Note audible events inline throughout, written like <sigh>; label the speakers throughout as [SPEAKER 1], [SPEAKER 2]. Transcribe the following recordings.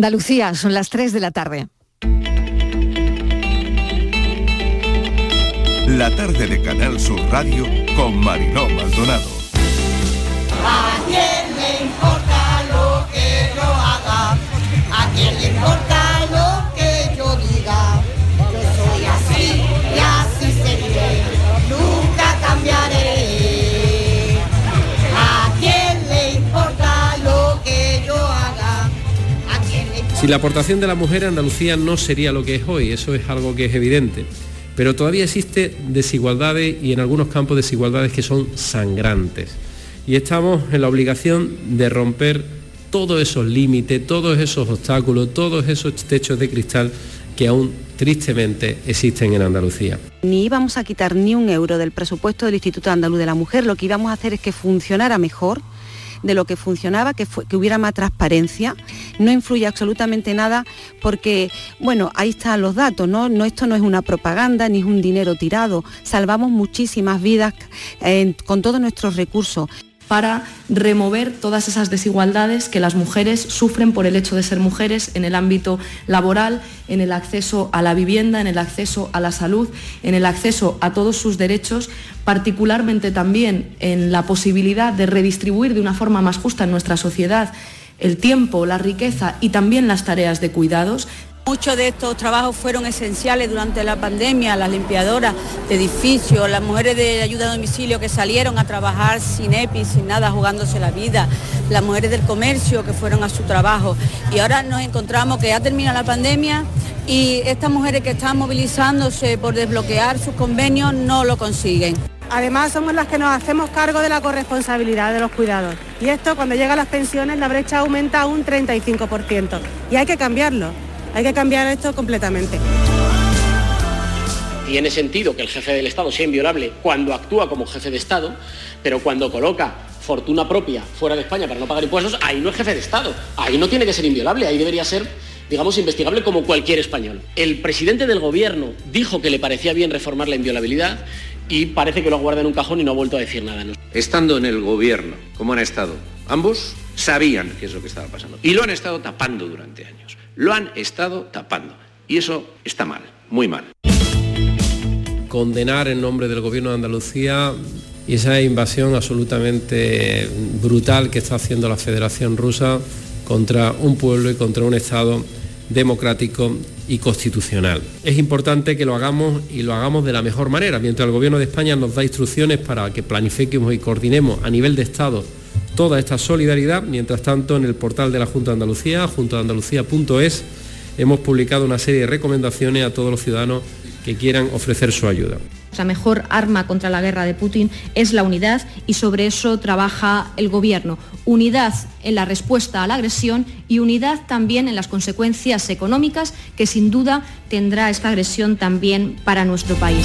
[SPEAKER 1] Andalucía, son las 3 de la tarde.
[SPEAKER 2] La tarde de Canal Sur Radio con Mariló Maldonado.
[SPEAKER 3] ¿A quién le importa lo que yo haga? ¿A quién le importa quién le importa?
[SPEAKER 4] Si la aportación de la mujer Andalucía no sería lo que es hoy, eso es algo que es evidente. Pero todavía existe desigualdades y en algunos campos desigualdades que son sangrantes. Y estamos en la obligación de romper todos esos límites, todos esos obstáculos, todos esos techos de cristal que aún tristemente existen en Andalucía.
[SPEAKER 5] Ni íbamos a quitar ni un euro del presupuesto del Instituto Andaluz de la Mujer, lo que íbamos a hacer es que funcionara mejor de lo que funcionaba, que, fue- que hubiera más transparencia. No influye absolutamente nada porque, bueno, ahí están los datos, ¿no? no esto no es una propaganda ni es un dinero tirado. Salvamos muchísimas vidas eh, con todos nuestros recursos.
[SPEAKER 6] Para remover todas esas desigualdades que las mujeres sufren por el hecho de ser mujeres en el ámbito laboral, en el acceso a la vivienda, en el acceso a la salud, en el acceso a todos sus derechos, particularmente también en la posibilidad de redistribuir de una forma más justa en nuestra sociedad el tiempo, la riqueza y también las tareas de cuidados.
[SPEAKER 7] Muchos de estos trabajos fueron esenciales durante la pandemia, las limpiadoras de edificios, las mujeres de ayuda a domicilio que salieron a trabajar sin EPI, sin nada, jugándose la vida, las mujeres del comercio que fueron a su trabajo. Y ahora nos encontramos que ya termina la pandemia y estas mujeres que están movilizándose por desbloquear sus convenios no lo consiguen.
[SPEAKER 8] Además, somos las que nos hacemos cargo de la corresponsabilidad de los cuidados. Y esto, cuando llega a las pensiones, la brecha aumenta a un 35%. Y hay que cambiarlo. Hay que cambiar esto completamente.
[SPEAKER 9] Tiene sentido que el jefe del Estado sea inviolable cuando actúa como jefe de Estado, pero cuando coloca fortuna propia fuera de España para no pagar impuestos, ahí no es jefe de Estado. Ahí no tiene que ser inviolable, ahí debería ser, digamos, investigable como cualquier español. El presidente del gobierno dijo que le parecía bien reformar la inviolabilidad y parece que lo guarda en un cajón y no ha vuelto a decir nada. ¿no?
[SPEAKER 10] Estando en el gobierno, como han estado ambos, sabían qué es lo que estaba pasando. Y lo han estado tapando durante años. Lo han estado tapando. Y eso está mal, muy mal.
[SPEAKER 4] condenar en nombre del Gobierno de Andalucía esa invasión absolutamente brutal que está haciendo la Federación Rusa contra un pueblo y contra un Estado democrático y constitucional. Es importante que lo hagamos y lo hagamos de la mejor manera, mientras el Gobierno de España nos da instrucciones para que planifiquemos y coordinemos a nivel de Estado toda esta solidaridad, mientras tanto en el portal de la Junta de Andalucía, juntadeandalucía.es, hemos publicado una serie de recomendaciones a todos los ciudadanos que quieran ofrecer su ayuda.
[SPEAKER 11] La mejor arma contra la guerra de Putin es la unidad y sobre eso trabaja el Gobierno. Unidad en la respuesta a la agresión y unidad también en las consecuencias económicas que sin duda tendrá esta agresión también para nuestro país.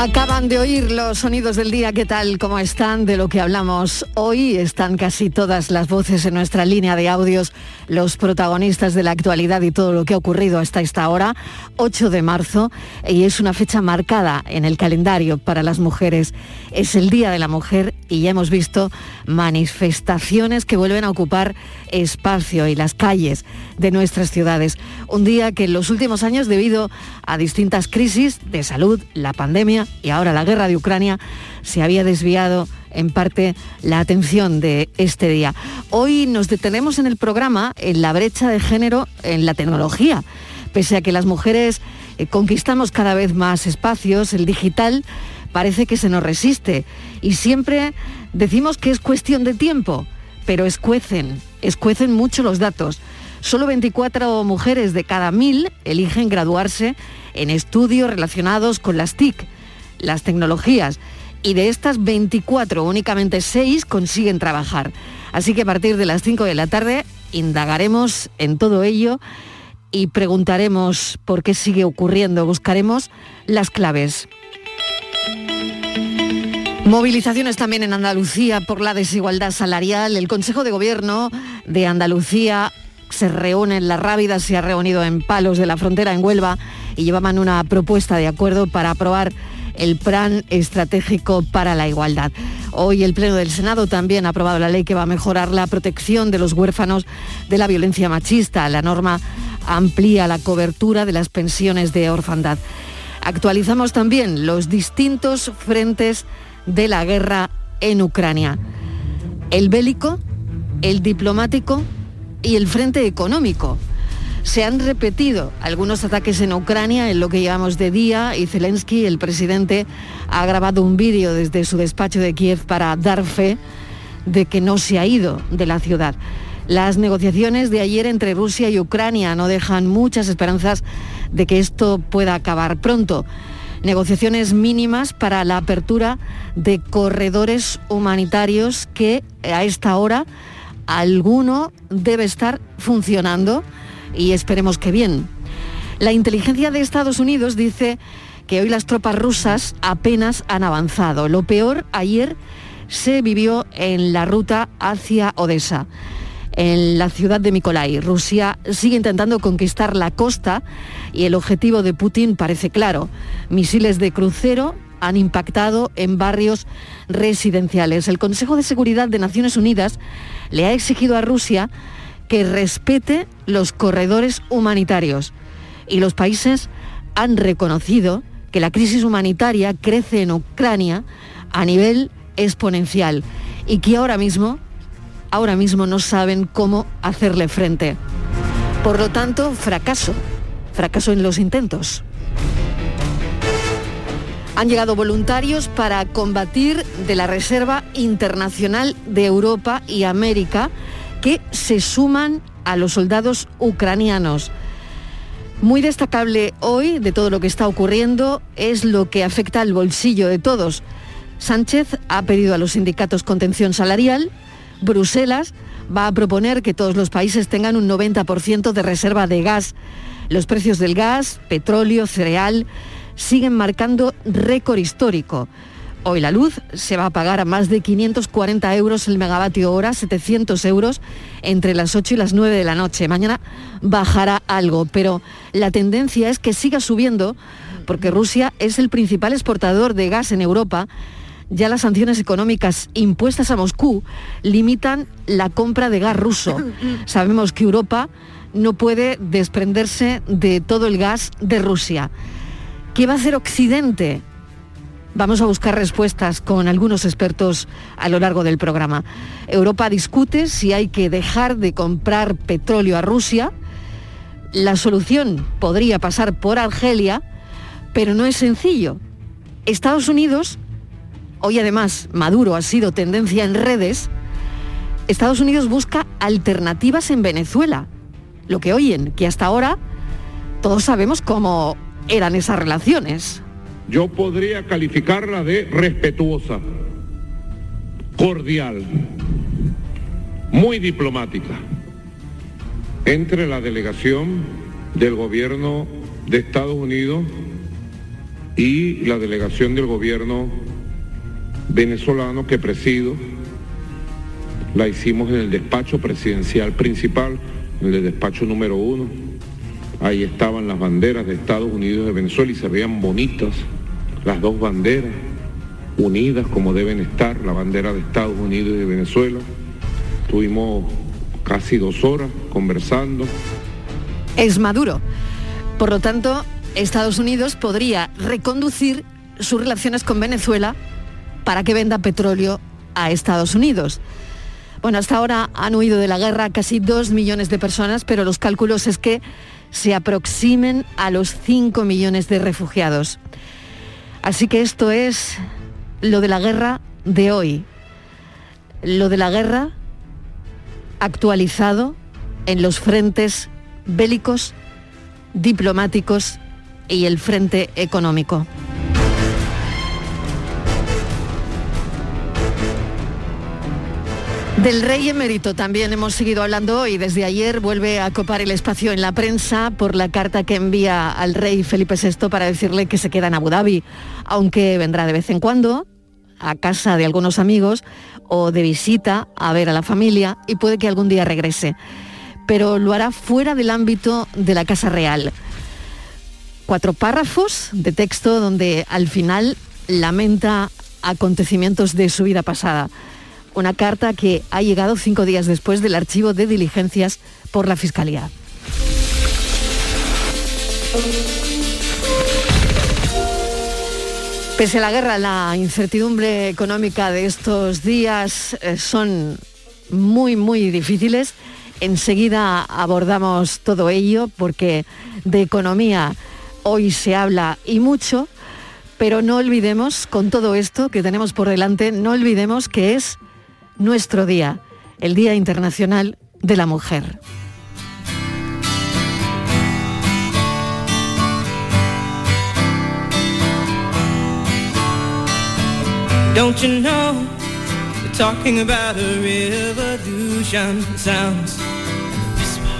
[SPEAKER 1] Acaban de oír los sonidos del día, ¿qué tal? ¿Cómo están? De lo que hablamos hoy están casi todas las voces en nuestra línea de audios, los protagonistas de la actualidad y todo lo que ha ocurrido hasta esta hora, 8 de marzo, y es una fecha marcada en el calendario para las mujeres. Es el Día de la Mujer y ya hemos visto manifestaciones que vuelven a ocupar espacio y las calles de nuestras ciudades. Un día que en los últimos años, debido a distintas crisis de salud, la pandemia y ahora la guerra de Ucrania, se había desviado en parte la atención de este día. Hoy nos detenemos en el programa en la brecha de género en la tecnología. Pese a que las mujeres eh, conquistamos cada vez más espacios, el digital parece que se nos resiste y siempre decimos que es cuestión de tiempo, pero escuecen, escuecen mucho los datos. Solo 24 mujeres de cada mil eligen graduarse en estudios relacionados con las TIC, las tecnologías, y de estas 24 únicamente 6 consiguen trabajar. Así que a partir de las 5 de la tarde indagaremos en todo ello y preguntaremos por qué sigue ocurriendo, buscaremos las claves. Movilizaciones también en Andalucía por la desigualdad salarial. El Consejo de Gobierno de Andalucía se reúne en La Rábida, se ha reunido en Palos de la Frontera, en Huelva, y llevaban una propuesta de acuerdo para aprobar el Plan Estratégico para la Igualdad. Hoy el Pleno del Senado también ha aprobado la ley que va a mejorar la protección de los huérfanos de la violencia machista. La norma amplía la cobertura de las pensiones de orfandad. Actualizamos también los distintos frentes de la guerra en Ucrania. El bélico, el diplomático y el frente económico. Se han repetido algunos ataques en Ucrania en lo que llevamos de día y Zelensky, el presidente, ha grabado un vídeo desde su despacho de Kiev para dar fe de que no se ha ido de la ciudad. Las negociaciones de ayer entre Rusia y Ucrania no dejan muchas esperanzas de que esto pueda acabar pronto. Negociaciones mínimas para la apertura de corredores humanitarios que a esta hora alguno debe estar funcionando y esperemos que bien. La inteligencia de Estados Unidos dice que hoy las tropas rusas apenas han avanzado. Lo peor ayer se vivió en la ruta hacia Odessa, en la ciudad de Mikolai. Rusia sigue intentando conquistar la costa y el objetivo de Putin parece claro. Misiles de crucero han impactado en barrios residenciales. El Consejo de Seguridad de Naciones Unidas le ha exigido a Rusia que respete los corredores humanitarios y los países han reconocido que la crisis humanitaria crece en Ucrania a nivel exponencial y que ahora mismo, ahora mismo no saben cómo hacerle frente. Por lo tanto, fracaso, fracaso en los intentos. Han llegado voluntarios para combatir de la Reserva Internacional de Europa y América que se suman a los soldados ucranianos. Muy destacable hoy de todo lo que está ocurriendo es lo que afecta al bolsillo de todos. Sánchez ha pedido a los sindicatos contención salarial, Bruselas va a proponer que todos los países tengan un 90% de reserva de gas. Los precios del gas, petróleo, cereal siguen marcando récord histórico. Hoy la luz se va a pagar a más de 540 euros el megavatio hora, 700 euros entre las 8 y las 9 de la noche. Mañana bajará algo, pero la tendencia es que siga subiendo porque Rusia es el principal exportador de gas en Europa. Ya las sanciones económicas impuestas a Moscú limitan la compra de gas ruso. <coughs> Sabemos que Europa no puede desprenderse de todo el gas de Rusia. ¿Qué va a hacer Occidente? Vamos a buscar respuestas con algunos expertos a lo largo del programa. Europa discute si hay que dejar de comprar petróleo a Rusia. La solución podría pasar por Argelia, pero no es sencillo. Estados Unidos, hoy además Maduro ha sido tendencia en redes, Estados Unidos busca alternativas en Venezuela. Lo que oyen, que hasta ahora todos sabemos cómo eran esas relaciones
[SPEAKER 12] yo podría calificarla de respetuosa, cordial, muy diplomática, entre la delegación del gobierno de Estados Unidos y la delegación del gobierno venezolano que presido. La hicimos en el despacho presidencial principal, en el despacho número uno. Ahí estaban las banderas de Estados Unidos y de Venezuela y se veían bonitas las dos banderas unidas como deben estar, la bandera de Estados Unidos y de Venezuela. Tuvimos casi dos horas conversando.
[SPEAKER 1] Es Maduro. Por lo tanto, Estados Unidos podría reconducir sus relaciones con Venezuela para que venda petróleo a Estados Unidos. Bueno, hasta ahora han huido de la guerra casi dos millones de personas, pero los cálculos es que se aproximen a los cinco millones de refugiados. Así que esto es lo de la guerra de hoy. Lo de la guerra actualizado en los frentes bélicos, diplomáticos y el frente económico. Del rey emérito también hemos seguido hablando hoy. Desde ayer vuelve a copar el espacio en la prensa por la carta que envía al rey Felipe VI para decirle que se queda en Abu Dhabi, aunque vendrá de vez en cuando a casa de algunos amigos o de visita a ver a la familia y puede que algún día regrese. Pero lo hará fuera del ámbito de la Casa Real. cuatro párrafos de texto donde al final lamenta acontecimientos de su vida pasada. Una carta que ha llegado cinco días después del archivo de diligencias por la Fiscalía. Pese a la guerra, la incertidumbre económica de estos días eh, son muy, muy difíciles. Enseguida abordamos todo ello porque de economía hoy se habla y mucho, pero no olvidemos, con todo esto que tenemos por delante, no olvidemos que es nuestro día, el Día Internacional de la Mujer.
[SPEAKER 13] Don't you know they're talking about a revolution sounds whisper.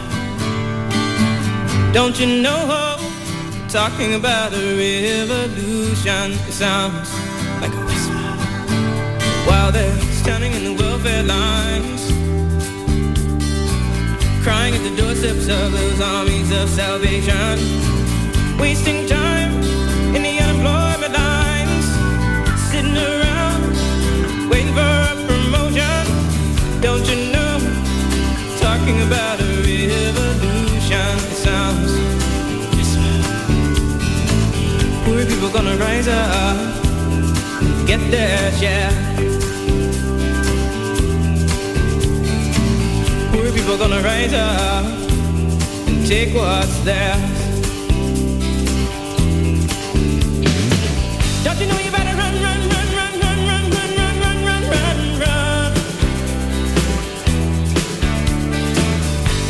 [SPEAKER 13] Don't you know they're talking about a revolution sounds like a whisper. While they're standing in the welfare lines, crying at the doorsteps of those armies of salvation, wasting time in the unemployment lines, sitting around waiting for a promotion. Don't you know? Talking about a revolution. It sounds poor people gonna rise up, get their share.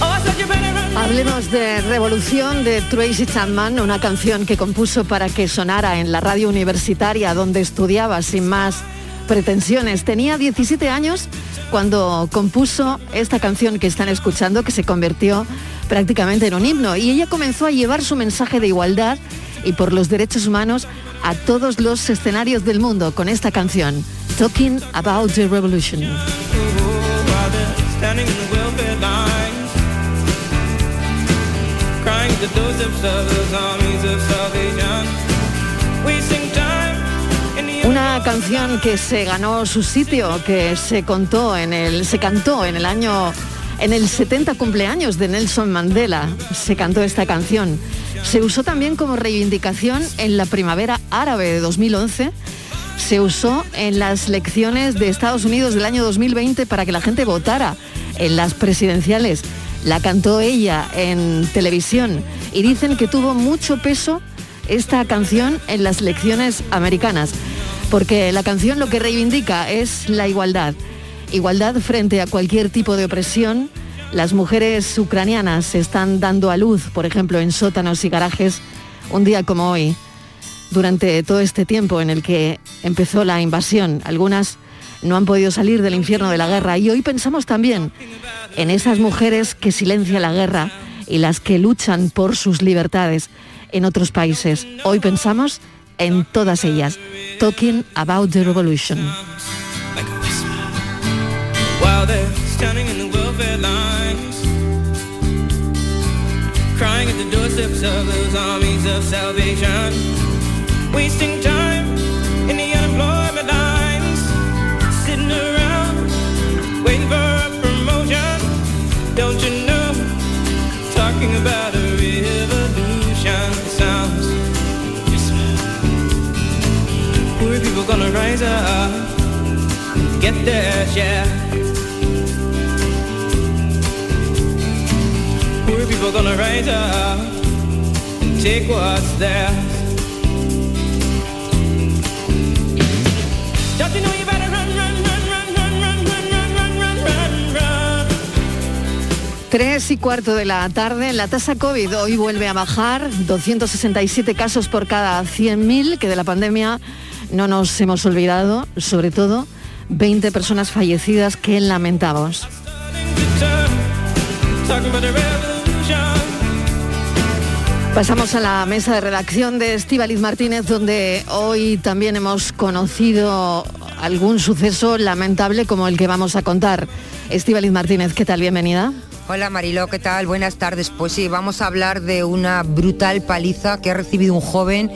[SPEAKER 13] Oh.
[SPEAKER 1] Hablemos de Revolución de Tracy Chapman, una canción que compuso para que sonara en la radio universitaria donde estudiaba sin más pretensiones. Tenía 17 años cuando compuso esta canción que están escuchando, que se convirtió prácticamente en un himno. Y ella comenzó a llevar su mensaje de igualdad y por los derechos humanos a todos los escenarios del mundo con esta canción, Talking About the Revolution. Una canción que se ganó su sitio, que se contó en el, se cantó en el año, en el 70 cumpleaños de Nelson Mandela. Se cantó esta canción. Se usó también como reivindicación en la primavera árabe de 2011. Se usó en las elecciones de Estados Unidos del año 2020 para que la gente votara en las presidenciales. La cantó ella en televisión y dicen que tuvo mucho peso esta canción en las elecciones americanas, porque la canción lo que reivindica es la igualdad. Igualdad frente a cualquier tipo de opresión. Las mujeres ucranianas están dando a luz, por ejemplo, en sótanos y garajes, un día como hoy, durante todo este tiempo en el que empezó la invasión. Algunas no han podido salir del infierno de la guerra y hoy pensamos también en esas mujeres que silencian la guerra y las que luchan por sus libertades en otros países. Hoy pensamos en todas ellas. Talking about the revolution.
[SPEAKER 13] crying at the doorsteps of those armies of salvation, wasting time in the unemployment lines, sitting around waiting for a promotion. Don't you know? Talking about people gonna rise up, and take what's theirs.
[SPEAKER 1] Tres y cuarto de la tarde, la tasa COVID hoy vuelve a bajar, 267 casos por cada 100.000, que de la pandemia no nos hemos olvidado, sobre todo 20 personas fallecidas que lamentamos. Pasamos a la mesa de redacción de Estíbaliz Martínez, donde hoy también hemos conocido algún suceso lamentable como el que vamos a contar. Estíbaliz Martínez, ¿qué tal? Bienvenida.
[SPEAKER 14] Hola Mariló, ¿qué tal? Buenas tardes. Pues sí, vamos a hablar de una brutal paliza que ha recibido un joven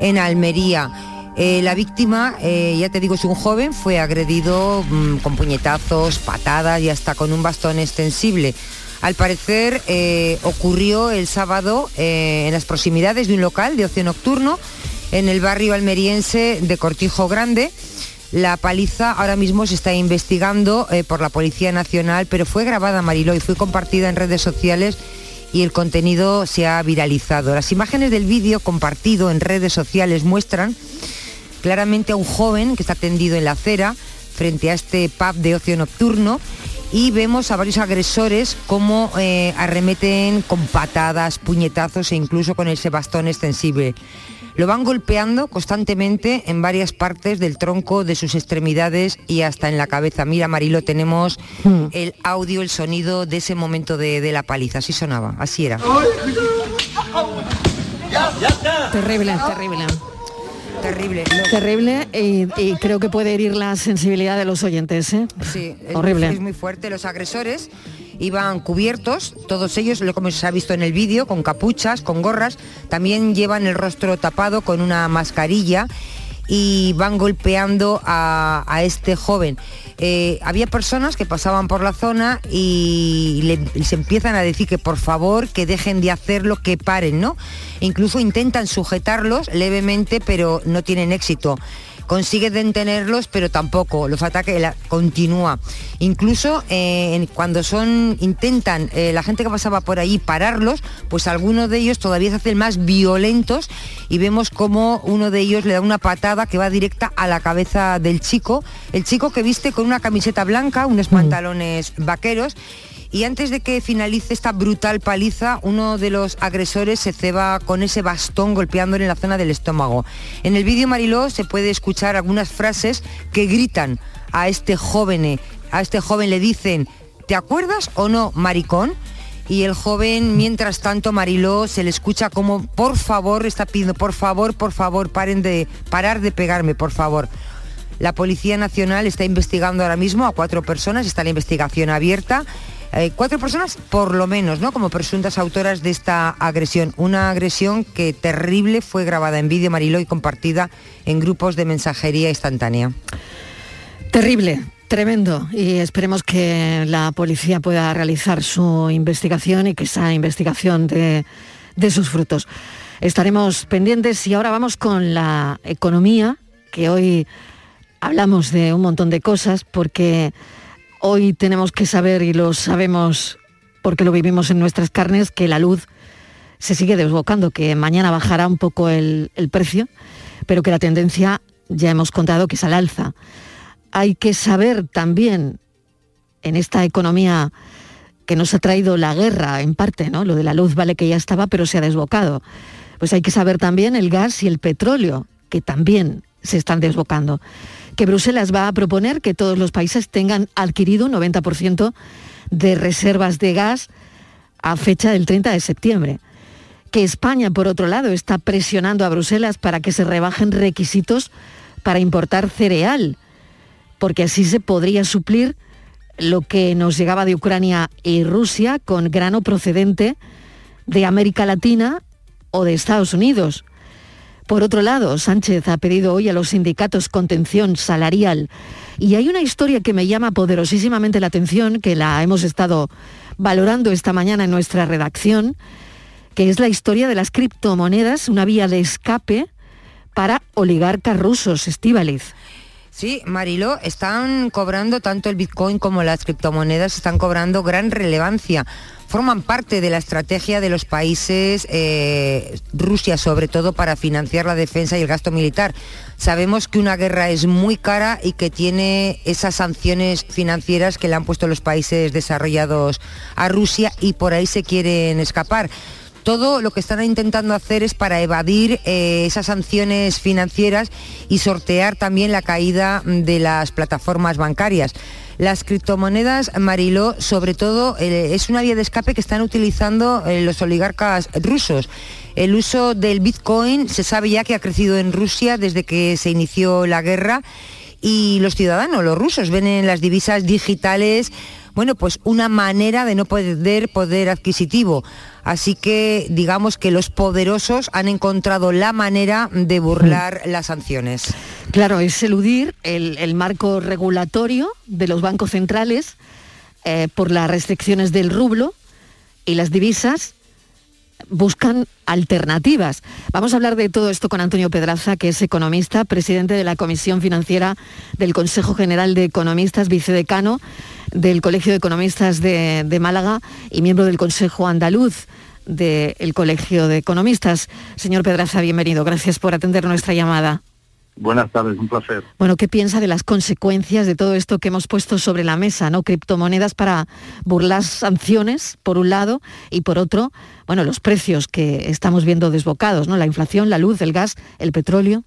[SPEAKER 14] en Almería. Eh, la víctima, eh, ya te digo, es un joven, fue agredido mm, con puñetazos, patadas y hasta con un bastón extensible. Al parecer eh, ocurrió el sábado en las proximidades de un local de ocio nocturno en el barrio almeriense de Cortijo Grande. La paliza ahora mismo se está investigando por la Policía Nacional, pero fue grabada Mariló y fue compartida en redes sociales y el contenido se ha viralizado. Las imágenes del vídeo compartido en redes sociales muestran claramente a un joven que está tendido en la acera frente a este pub de ocio nocturno y vemos a varios agresores como eh, arremeten con patadas, puñetazos e incluso con ese bastón extensible. Lo van golpeando constantemente en varias partes del tronco, de sus extremidades y hasta en la cabeza. Mira, Marilo, tenemos el audio, el sonido de ese momento de, de la paliza. Así sonaba, así era.
[SPEAKER 1] Terrible, terrible.
[SPEAKER 14] Terrible.
[SPEAKER 1] Terrible y, y creo que puede herir la sensibilidad de los oyentes. ¿eh?
[SPEAKER 14] Sí, es
[SPEAKER 1] Horrible.
[SPEAKER 14] Muy, es muy fuerte. Los agresores iban cubiertos, todos ellos, lo como se ha visto en el vídeo, con capuchas, con gorras. También llevan el rostro tapado con una mascarilla y van golpeando a, este joven. Eh, había personas que pasaban por la zona y, le- se empiezan a decir que por favor que dejen de hacerlo, que paren, ¿no? Incluso intentan sujetarlos levemente, pero no tienen éxito. Consigue detenerlos, pero tampoco. Los ataques la- continúa. Incluso eh, cuando son intentan eh, la gente que pasaba por allí pararlos, pues algunos de ellos todavía se hacen más violentos y vemos como uno de ellos le da una patada que va directa a la cabeza del chico. El chico que viste con una camiseta blanca, unos pantalones vaqueros. Y antes de que finalice esta brutal paliza, uno de los agresores se ceba con ese bastón golpeándole en la zona del estómago. En el vídeo Mariló se puede escuchar algunas frases que gritan a este joven, a este joven le dicen, ¿te acuerdas o no, maricón? Y el joven, mientras tanto, Mariló, se le escucha como, por favor, está pidiendo, por favor, por favor, paren de, parar de pegarme, por favor. La Policía Nacional está investigando ahora mismo a cuatro personas, está la investigación abierta. Eh, cuatro personas por lo menos, ¿no? Como presuntas autoras de esta agresión. Una agresión que terrible fue grabada en vídeo Mariló y compartida en grupos de mensajería instantánea.
[SPEAKER 1] Terrible, tremendo. Y esperemos que la policía pueda realizar su investigación y que esa investigación dé sus frutos. Estaremos pendientes y ahora vamos con la economía, que hoy hablamos de un montón de cosas porque hoy tenemos que saber y lo sabemos porque lo vivimos en nuestras carnes que la luz se sigue desbocando, que mañana bajará un poco el, precio, pero que la tendencia ya hemos contado que es al alza. Hay que saber también en esta economía que nos ha traído la guerra en parte, ¿no? Lo de la luz vale que ya estaba, pero se ha desbocado. Pues hay que saber también el gas y el petróleo, que también se están desbocando. Que Bruselas va a proponer que todos los países tengan adquirido un 90% de reservas de gas a fecha del 30 de septiembre. Que España, por otro lado, está presionando a Bruselas para que se rebajen requisitos para importar cereal, porque así se podría suplir lo que nos llegaba de Ucrania y Rusia con grano procedente de América Latina o de Estados Unidos. Por otro lado, Sánchez ha pedido hoy a los sindicatos contención salarial y hay una historia que me llama poderosísimamente la atención, que la hemos estado valorando esta mañana en nuestra redacción, que es la historia de las criptomonedas, una vía de escape para oligarcas rusos, Estíbaliz.
[SPEAKER 14] Sí, Mariló, están cobrando tanto el Bitcoin como las criptomonedas, están cobrando gran relevancia. Forman parte de la estrategia de los países, eh, Rusia sobre todo, para financiar la defensa y el gasto militar. Sabemos que una guerra es muy cara y que tiene esas sanciones financieras que le han puesto los países desarrollados a Rusia y por ahí se quieren escapar todo lo que están intentando hacer es para evadir eh, esas sanciones financieras y sortear también la caída de las plataformas bancarias. Las criptomonedas, Mariló, sobre todo, eh, es una vía de escape que están utilizando eh, los oligarcas rusos. El uso del Bitcoin se sabe ya que ha crecido en Rusia desde que se inició la guerra y los ciudadanos, los rusos, ven en las divisas digitales bueno, pues una manera de no perder poder adquisitivo. Así que digamos que los poderosos han encontrado la manera de burlar las sanciones.
[SPEAKER 1] Claro, es eludir el, el marco regulatorio de los bancos centrales eh, por las restricciones del rublo y las divisas buscan alternativas. Vamos a hablar de todo esto con Antonio Pedraza, que es economista, presidente de la Comisión Financiera del Consejo General de Economistas, vicedecano del Colegio de Economistas de, de Málaga y miembro del Consejo Andaluz del Colegio de Economistas. Señor Pedraza, bienvenido. Gracias por atender nuestra llamada.
[SPEAKER 15] Buenas tardes, un placer.
[SPEAKER 1] Bueno, ¿qué piensa de las consecuencias de todo esto que hemos puesto sobre la mesa, ¿no? Criptomonedas para burlar sanciones, por un lado, y por otro, bueno, los precios que estamos viendo desbocados, ¿no? La inflación, la luz, el gas, el petróleo.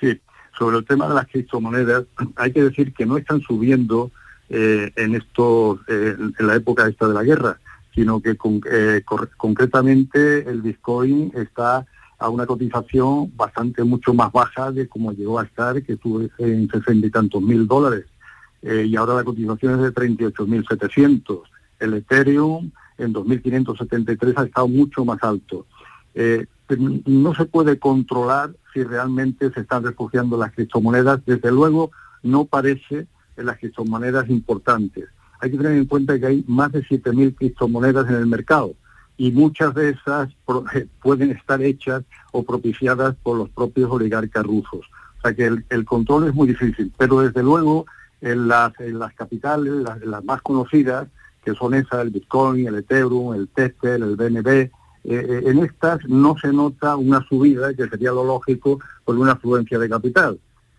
[SPEAKER 15] Sí, sobre el tema de las criptomonedas, hay que decir que no están subiendo eh, en esto, eh, en la época esta de la guerra, sino que con- eh, concretamente el Bitcoin está a una cotización bastante mucho más baja de como llegó a estar, que estuvo en sesenta y tantos mil dólares. Y ahora la cotización es de 38.700. El Ethereum en 2.573 ha estado mucho más alto. No se puede controlar si realmente se están refugiando las criptomonedas. Desde luego, no parece en las criptomonedas importantes. Hay que tener en cuenta que hay más de 7.000 criptomonedas en el mercado y muchas de esas eh, pueden estar hechas o propiciadas por los propios oligarcas rusos. O sea que el, control es muy difícil, pero desde luego en las, en las capitales, las, las más conocidas, que son esas, el Bitcoin, el Ethereum, el Tether, el BNB, eh, eh, en estas no se nota una subida, que sería lo lógico, por una afluencia de capital,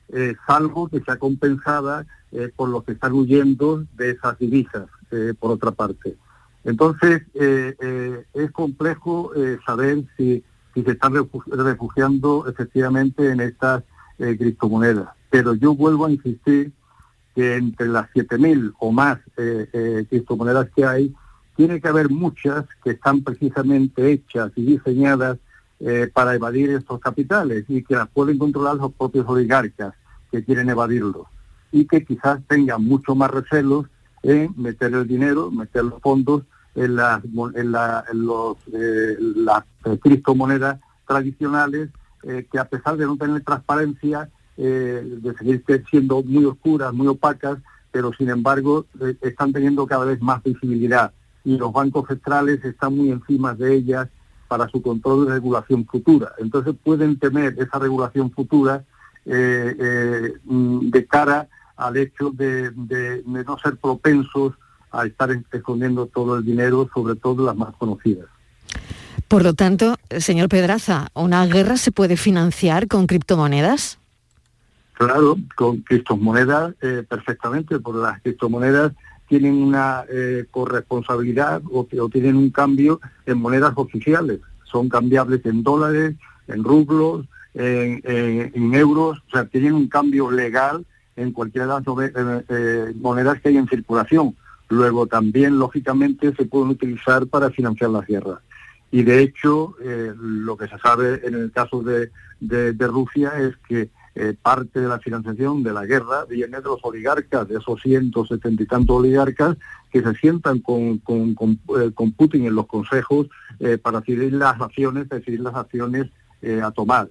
[SPEAKER 15] eh, salvo que sea compensada eh, por los que están huyendo de esas divisas, eh, por otra parte. Entonces, eh, eh, es complejo eh, saber si, si se están refu- refugiando efectivamente en estas criptomonedas. Pero yo vuelvo a insistir que entre las 7.000 o más criptomonedas que hay, tiene que haber muchas que están precisamente hechas y diseñadas para evadir estos capitales y que las pueden controlar los propios oligarcas que quieren evadirlos y que quizás tengan mucho más recelos en meter el dinero, meter los fondos en las, en la- en los, eh, las eh, criptomonedas tradicionales eh, que a pesar de no tener transparencia, de seguir siendo muy oscuras, muy opacas, pero sin embargo están teniendo cada vez más visibilidad y los bancos centrales están muy encima de ellas para su control y regulación futura. Entonces pueden temer esa regulación futura mm, de cara al hecho de, de- de no ser propensos a estar escondiendo todo el dinero, sobre todo las más conocidas.
[SPEAKER 1] Por lo tanto, señor Pedraza, ¿una guerra se puede financiar con criptomonedas?
[SPEAKER 15] Claro, con criptomonedas eh, perfectamente, porque las criptomonedas tienen una eh, corresponsabilidad o, o tienen un cambio en monedas oficiales. Son cambiables en dólares, en rublos, en, en- en euros, o sea, tienen un cambio legal en cualquiera de las eh, eh, monedas que hay en circulación. Luego también, lógicamente, se pueden utilizar para financiar las guerras. Y de hecho, eh, lo que se sabe en el caso de, de- Rusia es que parte de la financiación de la guerra viene de los oligarcas, de esos 170 y tantos oligarcas que se sientan con, con- con, Putin en los consejos para decidir las acciones, decidir las acciones a tomar.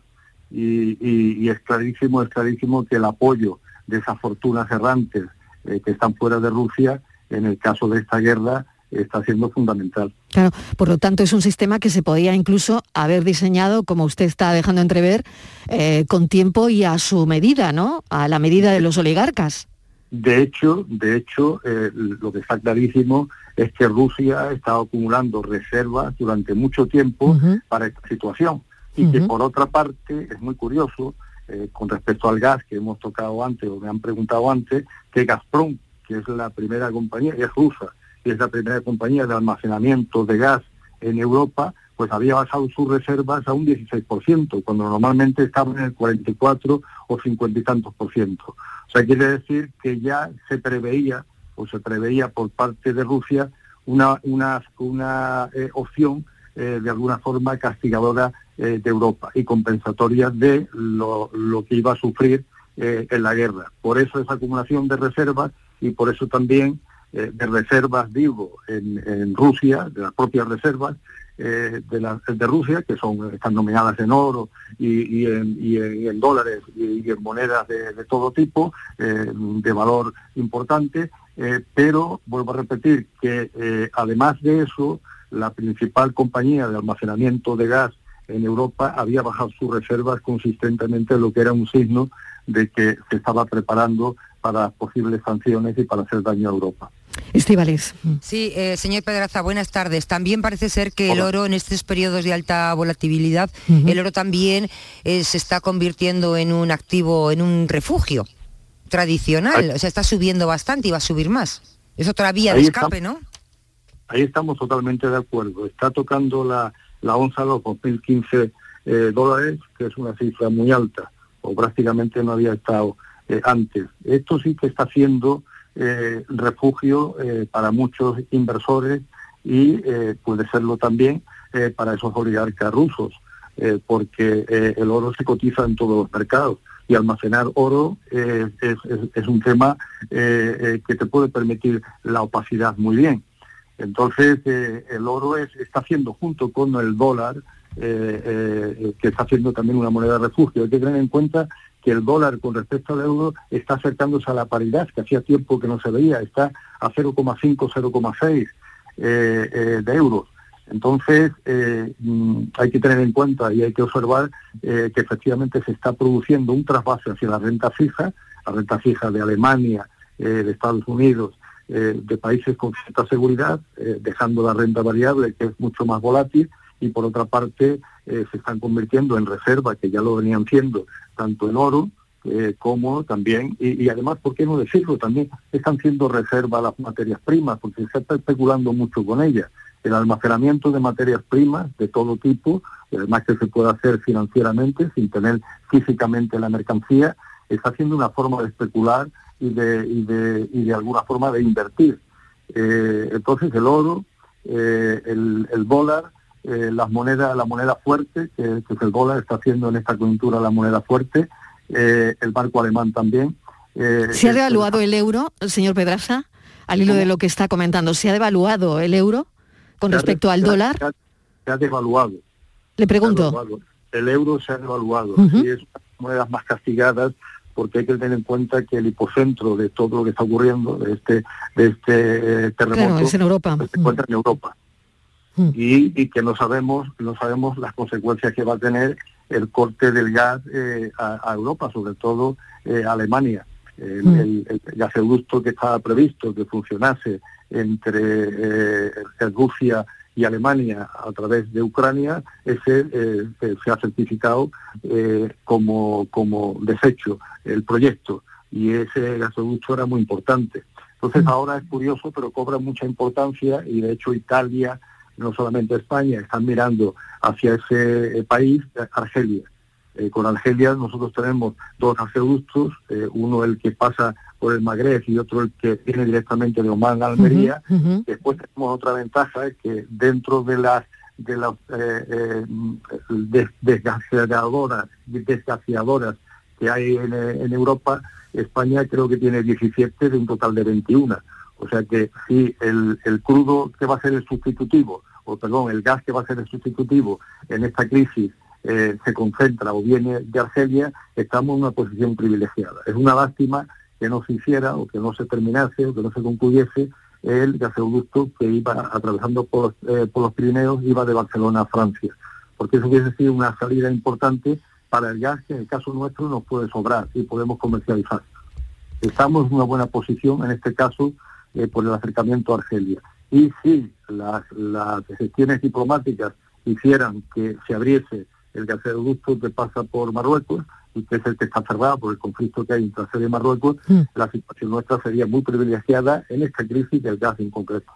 [SPEAKER 15] Y- y es clarísimo, es clarísimo que el apoyo de esas fortunas errantes eh, que están fuera de Rusia, en el caso de esta guerra, está siendo fundamental.
[SPEAKER 1] Claro, por lo tanto es un sistema que se podía incluso haber diseñado, como usted está dejando entrever, eh, con tiempo y a su medida, ¿no? A la medida de los oligarcas.
[SPEAKER 15] De hecho, de hecho, eh, lo que está clarísimo es que Rusia ha estado acumulando reservas durante mucho tiempo para esta situación. Y que
[SPEAKER 16] Ujú.
[SPEAKER 15] por otra parte, es muy curioso, eh, con respecto al gas que hemos tocado antes o me han preguntado antes, que Gazprom, que es la primera compañía, es rusa, y es la primera compañía de almacenamiento de gas en Europa, pues había bajado sus reservas a un 16%, cuando normalmente estaban en el 44 o 50 y tantos por ciento. O sea, quiere decir que ya se preveía o se preveía por parte de Rusia una, una, una eh, opción eh, de alguna forma castigadora eh, de Europa y compensatoria de lo, que iba a sufrir eh, en la guerra. Por eso esa acumulación de reservas y por eso también de reservas, digo, en, en Rusia, de las propias reservas, de, Rusia, que son están nominadas en oro y, en, dólares y, en monedas de, de todo tipo, de valor importante, pero vuelvo a repetir que además de eso, la principal compañía de almacenamiento de gas en Europa había bajado sus reservas consistentemente, lo que era un signo de que se estaba preparando para posibles sanciones y para hacer daño a Europa.
[SPEAKER 1] Estivaliz.
[SPEAKER 14] Sí, eh, señor Pedraza, buenas tardes. También parece ser que el oro en estos periodos de alta volatilidad,
[SPEAKER 1] Ujú.
[SPEAKER 14] el oro también eh, se está convirtiendo en un activo, en un refugio tradicional. O sea, está subiendo bastante y va a subir más. Es otra vía de
[SPEAKER 15] Ahí
[SPEAKER 14] escape,
[SPEAKER 15] está.
[SPEAKER 14] ¿no?
[SPEAKER 15] Ahí estamos totalmente de acuerdo. Está tocando la, la onza los 2.015 eh, dólares, que es una cifra muy alta, o prácticamente no había estado eh, antes. Esto sí que está siendo eh, refugio para muchos inversores y puede serlo también para esos oligarcas rusos, porque el oro se cotiza en todos los mercados y almacenar oro es, un tema que te puede permitir la opacidad muy bien. Entonces, eh, el oro es, está haciendo, junto con el dólar, eh, eh, que está haciendo también una moneda de refugio. Hay que tener en cuenta que el dólar con respecto al euro está acercándose a la paridad, que hacía tiempo que no se veía, está a 0,5, 0,6 eh, eh, de euros. Entonces, mm, hay que tener en cuenta y hay que observar que efectivamente se está produciendo un trasvase hacia la renta fija, la renta fija de Alemania, de Estados Unidos, eh, de países con cierta seguridad, eh, dejando la renta variable, que es mucho más volátil, y por otra parte eh, se están convirtiendo en reserva, que ya lo venían siendo, tanto en oro como también, y, y además, ¿por qué no decirlo? También están siendo reserva las materias primas, porque se está especulando mucho con ellas. El almacenamiento de materias primas de todo tipo, y además que se puede hacer financieramente, sin tener físicamente la mercancía, está siendo una forma de especular y de, y de, y de alguna forma de invertir. Eh, entonces el oro, eh, el, el dólar, eh, las monedas, la moneda fuerte, que, que es el dólar, está haciendo en esta coyuntura la moneda fuerte, eh, el barco alemán también. eh,
[SPEAKER 1] ¿Se ha devaluado el euro, señor Pedraza? Al hilo de lo que está comentando, ¿se ha devaluado el euro con respecto al dólar?
[SPEAKER 15] Se ha, se ha devaluado.
[SPEAKER 1] Le pregunto.
[SPEAKER 15] Devaluado. El euro se ha devaluado y es una de las monedas más castigadas porque hay que tener en cuenta que el hipocentro de todo lo que está ocurriendo, de este, de este eh, terremoto,
[SPEAKER 1] Claro, es en Europa.
[SPEAKER 15] se encuentra en Europa. Y, y que no sabemos, no sabemos las consecuencias que va a tener el corte del gas eh, a, a Europa, sobre todo eh, a Alemania. El,
[SPEAKER 16] Mm.
[SPEAKER 15] el- el gasoducto que estaba previsto que funcionase entre eh, Rusia y Alemania a través de Ucrania, ese eh, se- ha certificado eh, como, como desecho el proyecto y ese gasoducto era muy importante. Entonces ahora es curioso, pero cobra mucha importancia y de hecho Italia, no solamente España, están mirando hacia ese eh, país, Argelia. Eh, con Argelia nosotros tenemos dos gasoductos, eh, uno el que pasa por el Magreb y otro el que viene directamente de Oman a Almería. Después tenemos otra ventaja, es que dentro de las de las eh, eh, des- desgaseadoras, desgaseadoras que hay en, eh, en Europa, España creo que tiene 17 de un total de 21. O sea que si el, el crudo que va a ser el sustitutivo, o perdón, el gas que va a ser el sustitutivo en esta crisis eh, se concentra o viene de Argelia, estamos en una posición privilegiada. Es una lástima que no se hiciera o que no se terminase o que no se concluyese el gasoducto que iba atravesando por, eh, por los Pirineos, iba de Barcelona a Francia, porque eso hubiese sido una salida importante para el gas que en el caso nuestro nos puede sobrar y podemos comercializar. Estamos en una buena posición en este caso eh, por el acercamiento a Argelia. Y si las, las gestiones diplomáticas hicieran que se abriese el gasoducto que pasa por Marruecos, y que es el que está cerrado por el conflicto que hay entre Argelia y Marruecos, la situación nuestra sería muy privilegiada en esta crisis del gas en concreto.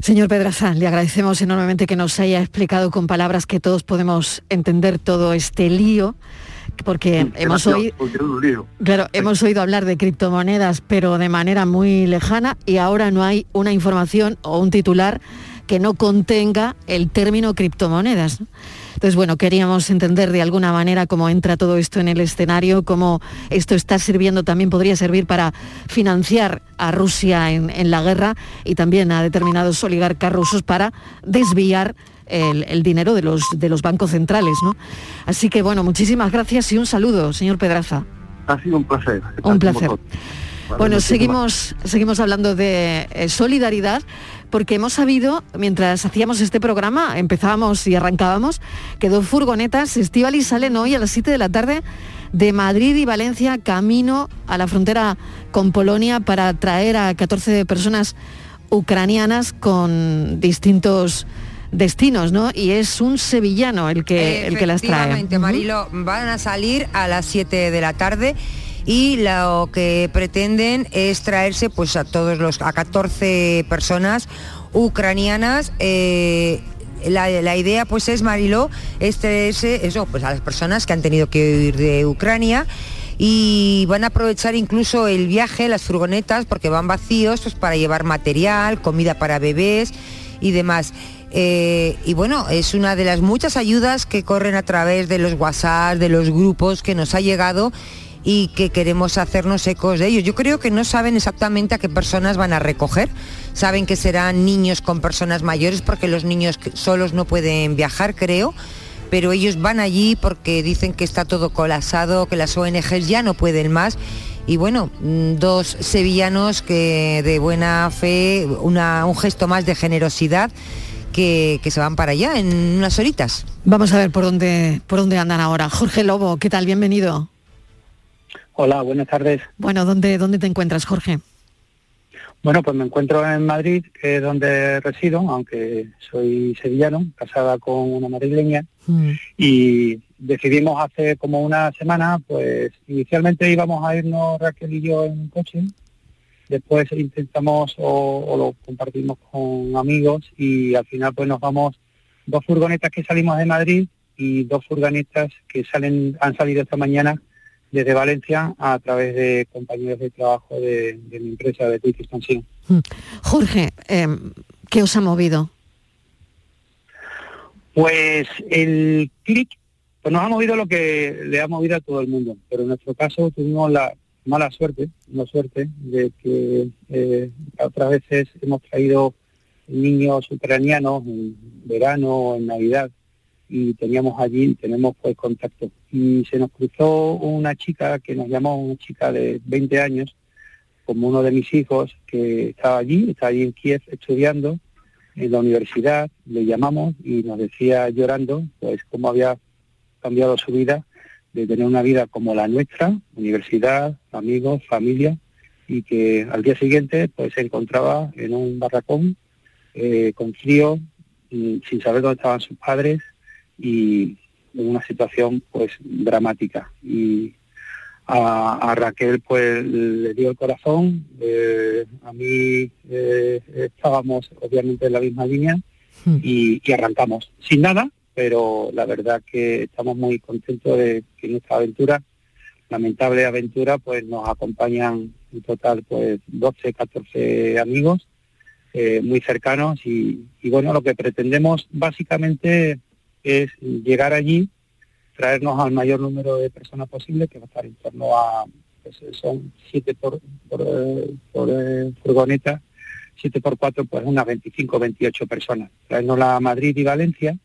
[SPEAKER 1] Señor Pedraza, le agradecemos enormemente que nos haya explicado con palabras que todos podemos entender todo este lío, porque hemos oído... Claro, hemos oído hablar de criptomonedas, pero de manera muy lejana, y ahora no hay una información o un titular que no contenga el término criptomonedas. ¿no? Entonces, bueno, queríamos entender de alguna manera cómo entra todo esto en el escenario, cómo esto está sirviendo, también podría servir para financiar a Rusia en, en la guerra y también a determinados oligarcas rusos para desviar el, el dinero de los, de los bancos centrales, ¿no? Así que, bueno, muchísimas gracias y un saludo, señor Pedraza.
[SPEAKER 15] Ha sido un placer.
[SPEAKER 1] Un placer. Bueno,
[SPEAKER 15] muchísimas-
[SPEAKER 1] seguimos, seguimos hablando de eh, solidaridad porque hemos sabido, mientras hacíamos este programa, empezábamos y arrancábamos, que dos furgonetas Estivali salen hoy a las 7 de la tarde de Madrid y Valencia camino a la frontera con Polonia para traer a 14 personas ucranianas con distintos destinos, ¿no? Y es un sevillano el que, el que las trae.
[SPEAKER 14] Efectivamente, Marilo, van a salir a las 7 de la tarde y lo que pretenden es traerse pues a todos los a 14 personas ucranianas eh, la, la idea pues es Mariló es traerse eso pues a las personas que han tenido que huir de Ucrania y van a aprovechar incluso el viaje, las furgonetas, porque van vacíos pues, para llevar material, comida para bebés y demás. Eh, y bueno, es una de las muchas ayudas que corren a través de los WhatsApp, de los grupos que nos ha llegado y que queremos hacernos ecos de ellos. Yo creo que no saben exactamente a qué personas van a recoger. Saben que serán niños con personas mayores porque los niños solos no pueden viajar, creo. Pero ellos van allí porque dicen que está todo colapsado, que las ONGs ya no pueden más. Y bueno, mm, dos sevillanos que de buena fe, un gesto más de generosidad, que, que se van para allá en unas horitas.
[SPEAKER 1] Vamos a ver por dónde, por dónde andan ahora. Jorge Lobo, ¿qué tal? Bienvenido.
[SPEAKER 16] Hola, buenas tardes.
[SPEAKER 1] Bueno, ¿dónde, dónde te encuentras, Jorge?
[SPEAKER 16] Bueno, pues me encuentro en Madrid, que es donde resido, aunque soy sevillano, casada con una madrileña, y decidimos hace como una semana, pues inicialmente íbamos a irnos Raquel y yo en coche, después intentamos o, o lo compartimos con amigos y al final pues nos vamos dos furgonetas que salimos de Madrid y dos furgonetas que salen han salido esta mañana desde Valencia a través de compañeros de trabajo de, de mi empresa de Twitch Expansión.
[SPEAKER 1] Jorge, eh, ¿qué os ha movido?
[SPEAKER 16] Pues el clic pues nos ha movido lo que le ha movido a todo el mundo, pero en nuestro caso tuvimos la mala suerte, no suerte, de que eh, otras veces hemos traído niños ucranianos en verano o en Navidad y teníamos allí, tenemos pues contacto. Y se nos cruzó una chica que nos llamó, una chica de 20 años, como uno de mis hijos, que estaba allí, estaba allí en Kiev estudiando en la universidad, le llamamos y nos decía llorando, pues cómo había cambiado su vida de tener una vida como la nuestra, universidad, amigos, familia, y que al día siguiente pues se encontraba en un barracón eh, con frío, mm, sin saber dónde estaban sus padres y en una situación pues dramática. Y a, a Raquel pues le dio el corazón, eh, a mí eh, estábamos obviamente en la misma línea y, y arrancamos. Sin nada, pero la verdad que estamos muy contentos de que en esta aventura, lamentable aventura, pues nos acompañan en total pues 12, 14 amigos eh, muy cercanos y, y bueno, lo que pretendemos básicamente es llegar allí, traernos al mayor número de personas posible, que va a estar en torno a, pues, son siete por, por, eh, eh, furgoneta, siete por cuatro, pues unas 25, 28 personas. Traernos a Madrid y Valencia,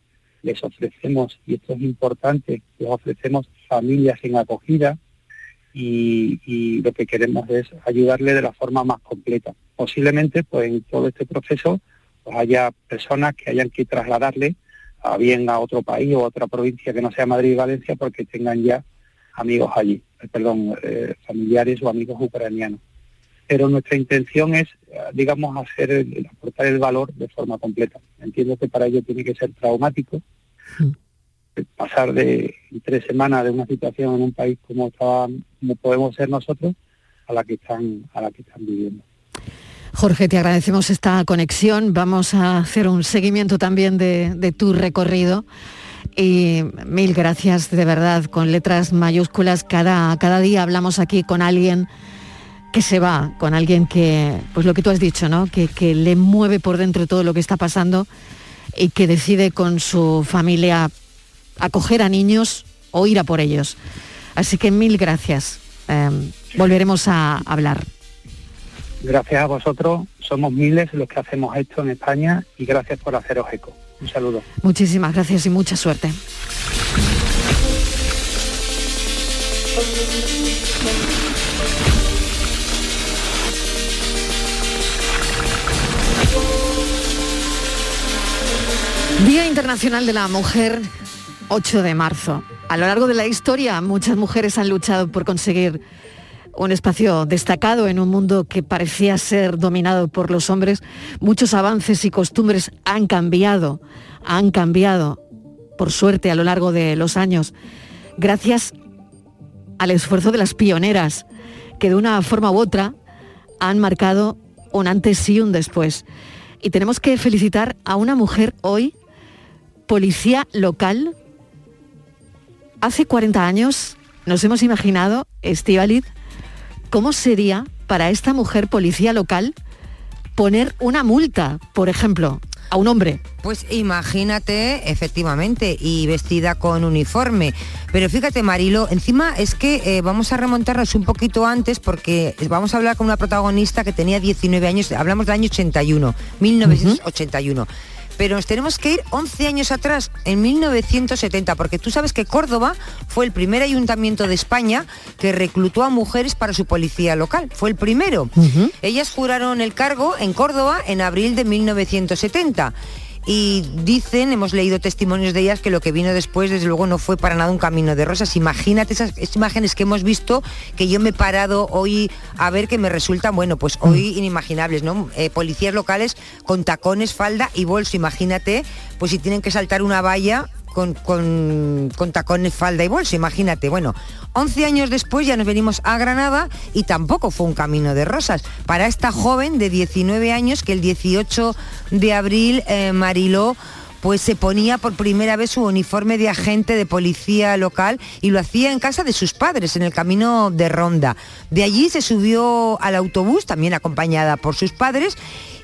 [SPEAKER 16] les ofrecemos, y esto es importante, les ofrecemos familias en acogida y, y lo que queremos es ayudarle de la forma más completa. Posiblemente, pues en todo este proceso, pues haya personas que hayan que trasladarle a bien a otro país o a otra provincia que no sea Madrid y Valencia porque tengan ya amigos allí, eh, perdón, eh, familiares o amigos ucranianos. Pero nuestra intención es, eh, digamos, hacer el- aportar el valor de forma completa. Entiendo que para ello tiene que ser traumático, eh, pasar de tres semanas de una situación en un país como estaba, como podemos ser nosotros, a la que están, a la que están viviendo.
[SPEAKER 1] Jorge, te agradecemos esta conexión. Vamos a hacer un seguimiento también de, tu recorrido. Y mil gracias, de verdad, con letras mayúsculas. Cada, cada día hablamos aquí con alguien que se va, con alguien que, pues lo que tú has dicho, ¿no? Que, que le mueve por dentro todo lo que está pasando y que decide con su familia acoger a niños o ir a por ellos. Así que mil gracias. Eh, volveremos a hablar.
[SPEAKER 16] Gracias a vosotros, somos miles los que hacemos esto en España y gracias por haceros eco. Un saludo.
[SPEAKER 1] Muchísimas gracias y mucha suerte. Día Internacional de la Mujer, 8 de marzo. A lo largo de la historia, muchas mujeres han luchado por conseguir un espacio destacado en un mundo que parecía ser dominado por los hombres. Muchos avances y costumbres han cambiado, han cambiado, por suerte, a lo largo de los años, gracias al esfuerzo de las pioneras, que de una forma u otra han marcado un antes y un después. Y tenemos que felicitar a una mujer hoy, policía local. Hace 40 años nos hemos imaginado, Estivaliz, cómo sería para esta mujer policía local poner una multa, por ejemplo, a un hombre.
[SPEAKER 14] Pues imagínate, efectivamente, y vestida con uniforme. Pero fíjate, Marilo, encima es que eh, vamos a remontarnos un poquito antes porque vamos a hablar con una protagonista que tenía 19 años, hablamos del año 81, 1981 pero nos tenemos que ir 11 años atrás, en 1970, porque tú sabes que Córdoba fue el primer ayuntamiento de España que reclutó a mujeres para su policía local. Fue el primero. Ellas juraron el cargo en Córdoba en abril de 1970 y dicen, hemos leído testimonios de ellas, que lo que vino después desde luego no fue para nada un camino de rosas. Imagínate esas, esas imágenes que hemos visto, que yo me he parado hoy a ver que me resultan, bueno, pues hoy inimaginables, ¿no? Eh, policías locales con tacones, falda y bolso, imagínate, pues si tienen que saltar una valla con, con- con tacones, falda y bolso, imagínate. Bueno, 11 años después ya nos venimos a Granada y tampoco fue un camino de rosas. Para esta joven de 19 años que el 18 de abril eh, Mariló pues se ponía por primera vez su uniforme de agente de policía local y lo hacía en casa de sus padres, en el camino de Ronda. De allí se subió al autobús, también acompañada por sus padres,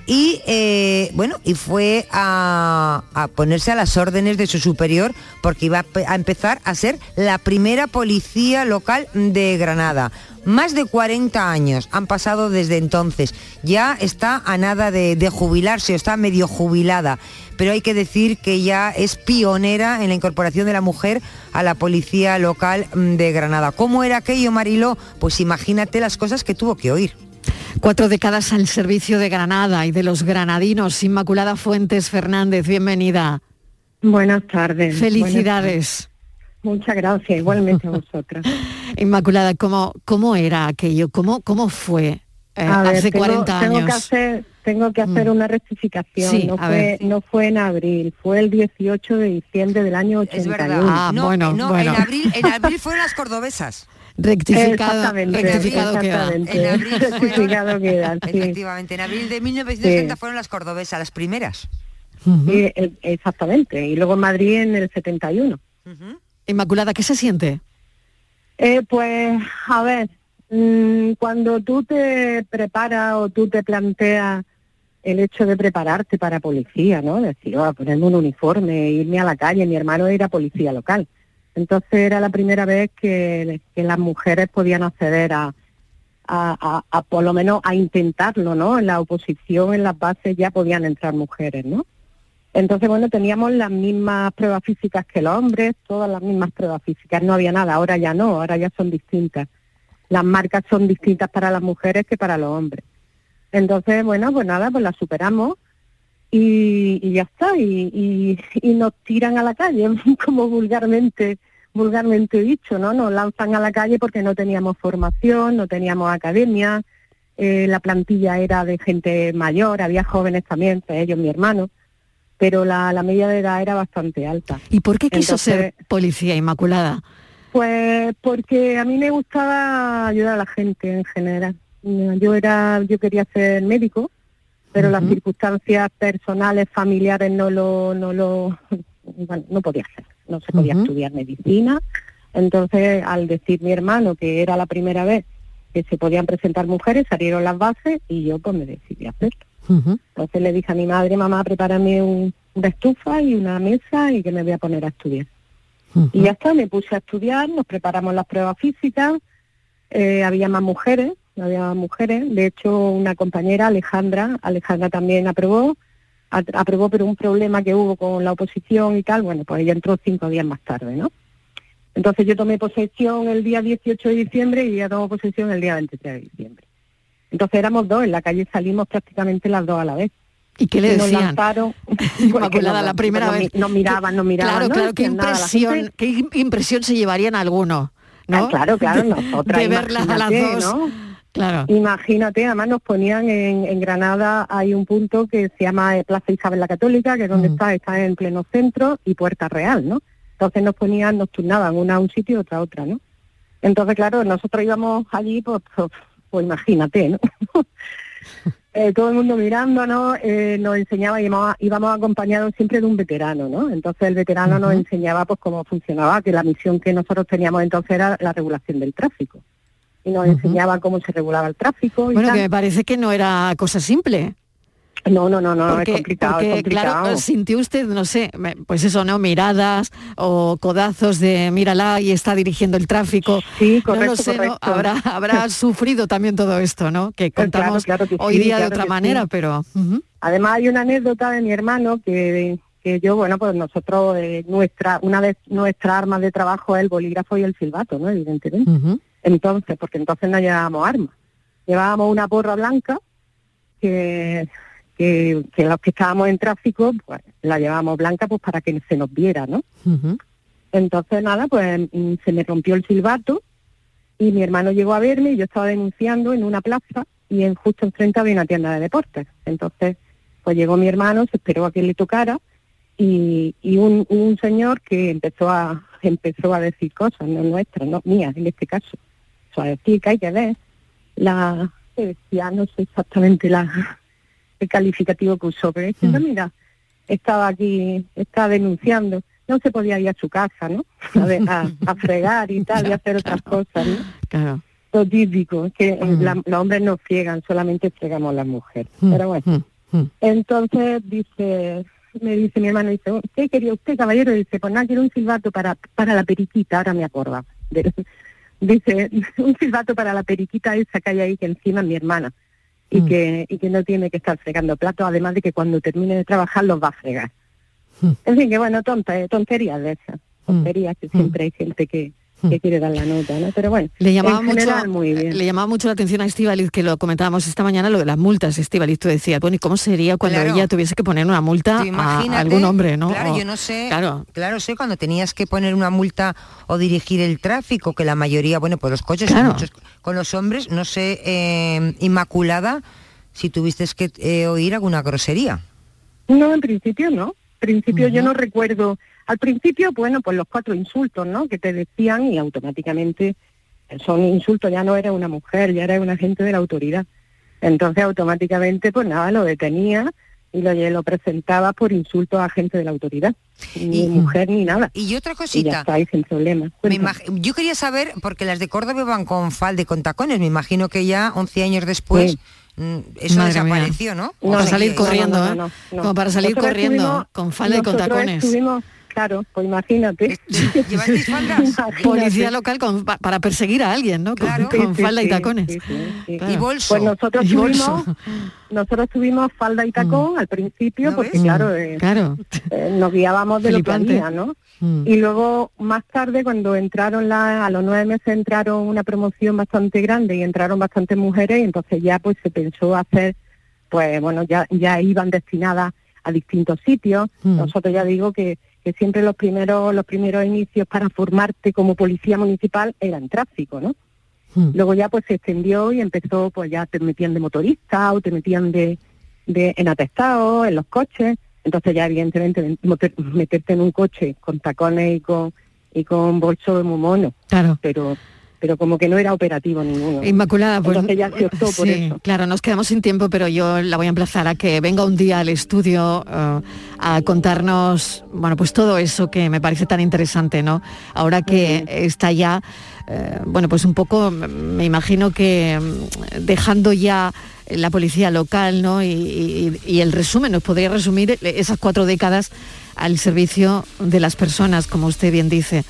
[SPEAKER 14] y eh, bueno, y fue a, ponerse a las órdenes de su superior porque iba a, pe- a empezar a ser la primera policía local de Granada. Más de 40 años han pasado desde entonces. Ya está a nada de, de jubilarse, o está medio jubilada. Pero hay que decir que ya es pionera en la incorporación de la mujer a la policía local mm, de Granada. ¿Cómo era aquello, Mariló? Pues imagínate las cosas que tuvo que oír.
[SPEAKER 1] Cuatro décadas al servicio de Granada y de los granadinos. Inmaculada Fuentes Fernández, bienvenida.
[SPEAKER 17] Buenas tardes.
[SPEAKER 1] Felicidades.
[SPEAKER 17] Muchas gracias, igualmente a vosotras. <laughs>
[SPEAKER 1] Inmaculada, ¿cómo, cómo era aquello? ¿Cómo, cómo fue eh,
[SPEAKER 17] ver,
[SPEAKER 1] hace
[SPEAKER 17] tengo,
[SPEAKER 1] 40
[SPEAKER 17] tengo
[SPEAKER 1] años?
[SPEAKER 17] que hacer, tengo que hacer
[SPEAKER 1] Mm.
[SPEAKER 17] una rectificación.
[SPEAKER 1] Sí,
[SPEAKER 17] no, fue,
[SPEAKER 1] ver.
[SPEAKER 17] no fue en abril, fue el 18 de diciembre del año 81.
[SPEAKER 1] Ah,
[SPEAKER 14] no,
[SPEAKER 1] bueno,
[SPEAKER 14] no,
[SPEAKER 1] bueno.
[SPEAKER 14] En, abril, en abril <laughs> fueron las cordobesas.
[SPEAKER 1] Rectificado,
[SPEAKER 17] Exactamente,
[SPEAKER 1] rectificado queda.
[SPEAKER 17] exactamente.
[SPEAKER 14] En abril <laughs>
[SPEAKER 17] Rectificado sí.
[SPEAKER 14] Efectivamente, en abril de 1970
[SPEAKER 17] Sí.
[SPEAKER 14] fueron las cordobesas, las primeras.
[SPEAKER 17] Sí, eh, exactamente. Y luego en Madrid en el 71.
[SPEAKER 1] Inmaculada, ¿qué se siente?
[SPEAKER 17] Eh, pues, a ver, mm, cuando tú te preparas o tú te planteas el hecho de prepararte para policía, ¿no? Decir, oh, ponerme un uniforme, irme a la calle. Mi hermano era policía local. Entonces era la primera vez que, las mujeres podían acceder a, a, por lo menos a intentarlo, ¿no? En la oposición, en las bases ya podían entrar mujeres, ¿no? Entonces, bueno, teníamos las mismas pruebas físicas que los hombres, todas las mismas pruebas físicas, no había nada, ahora ya no, ahora ya son distintas. Las marcas son distintas para las mujeres que para los hombres. Entonces, bueno, pues nada, pues las superamos y, ya está, y- y nos tiran a la calle, <laughs> como vulgarmente vulgarmente dicho, ¿no? Nos lanzan a la calle porque no teníamos formación, no teníamos academia, eh, la plantilla era de gente mayor, había jóvenes también, entre ellos mi hermano, pero la, la media de edad era bastante alta.
[SPEAKER 1] ¿Y por qué quiso
[SPEAKER 17] Entonces,
[SPEAKER 1] ser policía, Inmaculada?
[SPEAKER 17] Pues porque a mí me gustaba ayudar a la gente en general. Yo era, yo quería ser médico, pero las circunstancias personales, familiares no lo, no lo, <laughs> bueno, no podía hacer, no se podía estudiar medicina. Entonces, al decir mi hermano que era la primera vez que se podían presentar mujeres, salieron las bases y yo pues me decidí a hacerlo. Entonces le dije a mi madre, mamá, prepárame un- una estufa y una mesa y que me voy a poner a estudiar. Y ya está, me puse a estudiar, nos preparamos las pruebas físicas, eh, había más mujeres, había más mujeres, de hecho una compañera, Alejandra, Alejandra también aprobó, aprobó pero un problema que hubo con la oposición y tal, bueno, pues ella entró cinco días más tarde, ¿no? Entonces yo tomé posesión el día 18 de diciembre y ella tomó posesión el día 23 de diciembre. Entonces éramos dos, en la calle salimos prácticamente las dos a la vez.
[SPEAKER 1] ¿Y qué le
[SPEAKER 17] Y nos
[SPEAKER 1] decían?
[SPEAKER 17] lanzaron, <laughs>
[SPEAKER 1] Inmaculada, <laughs> la primera
[SPEAKER 17] nos,
[SPEAKER 1] vez.
[SPEAKER 17] Nos miraban, nos miraban.
[SPEAKER 1] Claro,
[SPEAKER 17] no
[SPEAKER 1] claro, qué
[SPEAKER 17] decían
[SPEAKER 1] impresión,
[SPEAKER 17] gente-
[SPEAKER 1] qué im- impresión se llevarían algunos, ¿no?
[SPEAKER 17] Ah, claro, claro, nosotras,
[SPEAKER 1] De verlas a las dos.
[SPEAKER 17] ¿no?
[SPEAKER 1] Claro.
[SPEAKER 17] Imagínate, además nos ponían en, en Granada, hay un punto que se llama eh, Plaza Isabel la Católica, que es donde está, está en pleno centro, y Puerta Real, ¿no? Entonces nos ponían, nos turnaban una a un sitio y otra a otra, ¿no? Entonces, claro, nosotros íbamos allí, pues, pues, pues imagínate, ¿no? <laughs> Eh, todo el mundo mirándonos, eh, nos enseñaba, íbamos, íbamos acompañados siempre de un veterano, ¿no? Entonces el veterano nos enseñaba pues cómo funcionaba, que la misión que nosotros teníamos entonces era la regulación del tráfico. Y nos enseñaba cómo se regulaba el tráfico y
[SPEAKER 1] Bueno,
[SPEAKER 17] tal.
[SPEAKER 1] que me parece que no era cosa simple.
[SPEAKER 17] No, no, no, no,
[SPEAKER 1] porque,
[SPEAKER 17] es complicado,
[SPEAKER 1] porque,
[SPEAKER 17] es complicado.
[SPEAKER 1] claro, sintió usted, no sé, pues eso, ¿no? Miradas o codazos de mírala y está dirigiendo el tráfico.
[SPEAKER 17] Sí,
[SPEAKER 1] no lo
[SPEAKER 17] correcto,
[SPEAKER 1] sé, ¿no?
[SPEAKER 17] correcto.
[SPEAKER 1] Habrá, <laughs> habrá sufrido también todo esto, ¿no? Que
[SPEAKER 17] Claro,
[SPEAKER 1] contamos
[SPEAKER 17] claro que
[SPEAKER 1] hoy
[SPEAKER 17] sí,
[SPEAKER 1] día de otra manera,
[SPEAKER 17] sí.
[SPEAKER 1] pero...
[SPEAKER 17] Además hay una anécdota de mi hermano que, que yo, bueno, pues nosotros, eh, nuestra, una de nuestras armas de trabajo es el bolígrafo y el silbato, ¿no? Evidentemente. Entonces, porque entonces no llevábamos armas. Llevábamos una porra blanca que, que, que los que estábamos en tráfico, pues la llevábamos blanca pues para que se nos viera, ¿no? Entonces, nada, pues mm, se me rompió el silbato y mi hermano llegó a verme y yo estaba denunciando en una plaza y en justo enfrente había una tienda de deportes. Entonces, pues llegó mi hermano, se esperó a que le tocara y, y un, un señor que empezó a empezó a decir cosas, no nuestras, no mías en este caso. Que hay que ver la, que decía, no sé exactamente la, el calificativo que usó, pero diciendo, mira, estaba aquí, estaba denunciando, no se podía ir a su casa, ¿no? A, ver, a- a fregar y tal, y <laughs> hacer otras cosas, ¿no?
[SPEAKER 1] Claro.
[SPEAKER 17] Lo típico, es que eh, la- los hombres no friegan, solamente fregamos las mujeres. Pero bueno, entonces dice, me dice mi hermano, dice, "Oh, ¿qué quería usted, caballero? Dice, pues nada, quiero un silbato para, para la periquita, ahora me. De- dice, <laughs> un silbato para la periquita esa que hay ahí, que encima es mi hermana. Y, que, y que no tiene que estar fregando platos, además de que cuando termine de trabajar los va a fregar. En fin, que bueno, tonta, tonterías de esas. Tonterías que siempre hay gente que, que quiere dar la nota, ¿no? Pero bueno,
[SPEAKER 1] Le llamaba,
[SPEAKER 17] en
[SPEAKER 1] mucho,
[SPEAKER 17] general, muy bien.
[SPEAKER 1] le llamaba mucho la atención a Estivaliz, que lo comentábamos esta mañana, lo de las multas, Estivaliz, tú decías, bueno, ¿y cómo sería cuando
[SPEAKER 14] Claro.
[SPEAKER 1] ella tuviese que poner una multa a algún hombre, no?
[SPEAKER 14] Claro,
[SPEAKER 1] O-
[SPEAKER 14] yo no sé.
[SPEAKER 1] Claro,
[SPEAKER 14] Claro. sé cuando tenías que poner una multa o dirigir el tráfico, que la mayoría, bueno, pues los coches,
[SPEAKER 1] Claro.
[SPEAKER 14] muchos con los hombres, no sé, eh, Inmaculada, si tuviste que eh, oír alguna grosería.
[SPEAKER 17] No, en principio no. En principio yo no recuerdo. Al principio, bueno, pues los cuatro insultos, ¿no? Que te decían y automáticamente son insultos, ya no era una mujer, ya era un agente de la autoridad. Entonces automáticamente, pues nada, lo detenía y lo, lo presentaba por insulto a agente de la autoridad. Ni mujer ni nada.
[SPEAKER 14] Y otra
[SPEAKER 17] Y ya
[SPEAKER 14] cosita.
[SPEAKER 17] está ahí sin problema.
[SPEAKER 14] Yo quería saber, porque las de Córdoba van con falda y con tacones, me imagino que ya 11 años después
[SPEAKER 17] Sí.
[SPEAKER 14] mm, eso
[SPEAKER 1] Madre mía.
[SPEAKER 14] desapareció, ¿no?
[SPEAKER 1] para
[SPEAKER 14] ¿O
[SPEAKER 1] salir corriendo, ¿eh?
[SPEAKER 17] no, no.
[SPEAKER 1] Como para salir
[SPEAKER 17] Nosotros
[SPEAKER 1] corriendo, con falda y con tacones.
[SPEAKER 17] estuvimos- claro, pues imagínate.
[SPEAKER 14] ¿Llevasteis faldas? <laughs>
[SPEAKER 1] Policía local con- pa- para perseguir a alguien, ¿no? Con,
[SPEAKER 17] Claro.
[SPEAKER 1] con
[SPEAKER 17] Sí, sí,
[SPEAKER 1] falda y tacones.
[SPEAKER 17] sí, sí, sí.
[SPEAKER 1] Claro.
[SPEAKER 14] Y bolso.
[SPEAKER 17] Pues nosotros
[SPEAKER 1] Y bolso.
[SPEAKER 17] tuvimos, nosotros tuvimos falda y tacón al principio,
[SPEAKER 14] ¿No
[SPEAKER 17] porque
[SPEAKER 14] ves?
[SPEAKER 17] claro, eh,
[SPEAKER 1] Claro.
[SPEAKER 17] eh, nos guiábamos de
[SPEAKER 1] Flipante.
[SPEAKER 17] lo que había, ¿no?
[SPEAKER 1] Mm.
[SPEAKER 17] Y luego más tarde, cuando entraron la, a los nueve meses entraron una promoción bastante grande y entraron bastantes mujeres y entonces ya pues se pensó hacer, pues bueno, ya, ya iban destinadas a distintos sitios.
[SPEAKER 1] Mm.
[SPEAKER 17] Nosotros ya digo que, siempre los primeros, los primeros inicios para formarte como policía municipal eran tráfico, ¿no?
[SPEAKER 1] Mm.
[SPEAKER 17] Luego ya pues se extendió y empezó, pues ya te metían de motorista o te metían de, de en atestados, en los coches. Entonces ya evidentemente meterte en un coche con tacones y con y con bolso de muy mono.
[SPEAKER 1] Claro.
[SPEAKER 17] Pero pero como que no era operativo ninguno.
[SPEAKER 1] Inmaculada, pues
[SPEAKER 17] Entonces ya se optó por eso.
[SPEAKER 1] claro, nos quedamos sin tiempo, pero yo la voy a emplazar a que venga un día al estudio eh, a contarnos, bueno, pues todo eso que me parece tan interesante, ¿no? Ahora que está ya, eh, bueno, pues un poco, me imagino que mm, dejando ya la policía local, ¿no? Y, y- y el resumen, nos podría resumir esas cuatro décadas al servicio de las personas, como usted bien dice.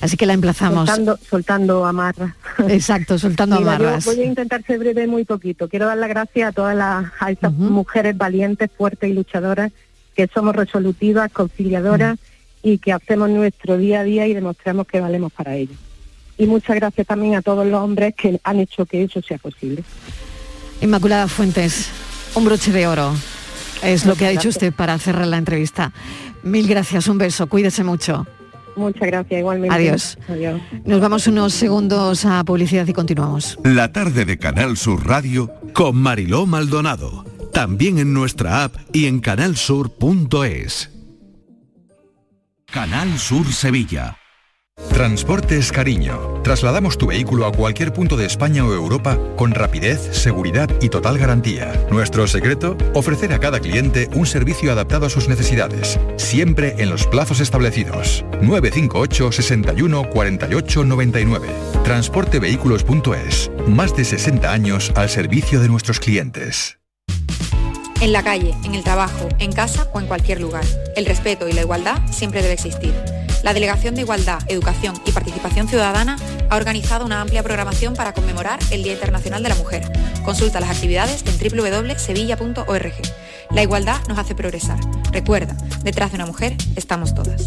[SPEAKER 1] Así que la emplazamos.
[SPEAKER 17] Soltando, soltando amarras.
[SPEAKER 1] Exacto, soltando <laughs>
[SPEAKER 17] Mira, yo
[SPEAKER 1] amarras.
[SPEAKER 17] voy a intentar ser breve muy poquito. Quiero dar las gracias a todas las a estas mujeres valientes, fuertes y luchadoras que somos resolutivas, conciliadoras y que hacemos nuestro día a día y demostramos que valemos para ello. Y muchas gracias también a todos los hombres que han hecho que eso sea posible.
[SPEAKER 1] Inmaculada Fuentes, un broche de oro. Es lo que ha dicho usted para cerrar la entrevista. Mil gracias, un beso, cuídese mucho.
[SPEAKER 17] Muchas gracias igualmente.
[SPEAKER 1] Adiós.
[SPEAKER 17] Adiós.
[SPEAKER 1] Nos vamos unos segundos a publicidad y continuamos.
[SPEAKER 2] La tarde de Canal Sur Radio
[SPEAKER 18] con Mariló Maldonado. También en nuestra app y en canalsur.es.
[SPEAKER 2] Canal Sur Sevilla.
[SPEAKER 19] Transportes Cariño. Trasladamos tu vehículo a cualquier punto de España o Europa con rapidez, seguridad y total garantía. Nuestro secreto, ofrecer a cada cliente un servicio adaptado a sus necesidades, siempre en los plazos establecidos. 958 61 48 99. Transportevehículos.es. Más de 60 años al servicio de nuestros clientes.
[SPEAKER 20] En la calle, en el trabajo, en casa o en cualquier lugar. El respeto y la igualdad siempre debe existir. La Delegación de Igualdad, Educación y Participación Ciudadana ha organizado una amplia programación para conmemorar el Día Internacional de la Mujer. Consulta las actividades en www.sevilla.org. La igualdad nos hace progresar. Recuerda, detrás de una mujer estamos todas.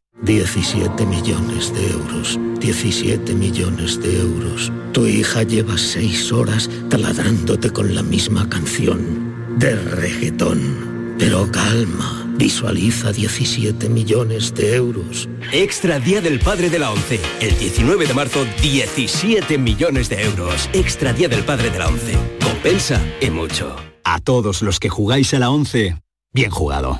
[SPEAKER 21] 17 millones de euros. 17 millones de euros. Tu hija lleva seis horas taladrándote con la misma canción de reggaetón. Pero calma, visualiza 17 millones de euros.
[SPEAKER 22] Extra Día del Padre de la ONCE. El 19 de marzo, 17 millones de euros. Extra Día del Padre de la ONCE. Compensa y mucho.
[SPEAKER 23] A todos los que jugáis a la 11, bien jugado.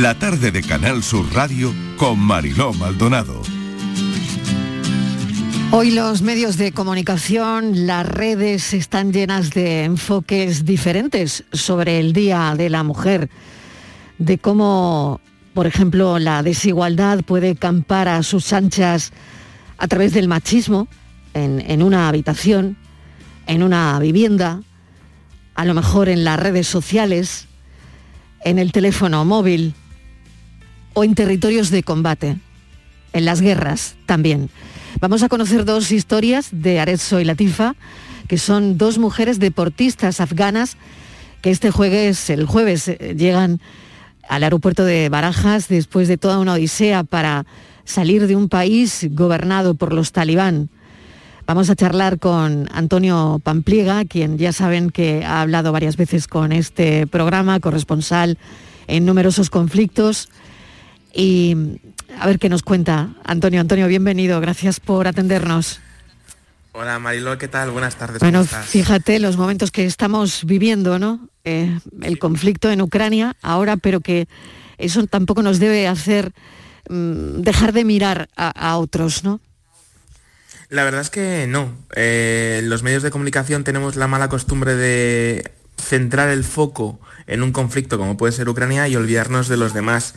[SPEAKER 2] La tarde de Canal Sur Radio con Mariló Maldonado.
[SPEAKER 1] Hoy los medios de comunicación, las redes están llenas de enfoques diferentes sobre el Día de la Mujer, de cómo, por ejemplo, la desigualdad puede campar a sus anchas a través del machismo en, en una habitación, en una vivienda, a lo mejor en las redes sociales, en el teléfono móvil o en territorios de combate, en las guerras también. Vamos a conocer dos historias de Arezzo y Latifa que son dos mujeres deportistas afganas que este jueves, el jueves, eh, llegan al aeropuerto de Barajas después de toda una odisea para salir de un país gobernado por los talibán. Vamos a charlar con Antonio Pampliega, quien ya saben que ha hablado varias veces con este programa, corresponsal en numerosos conflictos. Y a ver qué nos cuenta Antonio. Antonio, bienvenido, gracias por atendernos.
[SPEAKER 24] Hola Mariló, ¿qué tal? Buenas tardes.
[SPEAKER 1] Bueno, fíjate los momentos que estamos viviendo, ¿no? Eh, el conflicto en Ucrania ahora, pero que eso tampoco nos debe hacer mm, dejar de mirar a, a otros, ¿no?
[SPEAKER 24] La verdad es que no. Eh, los medios de comunicación tenemos la mala costumbre de centrar el foco en un conflicto como puede ser Ucrania y olvidarnos de los demás.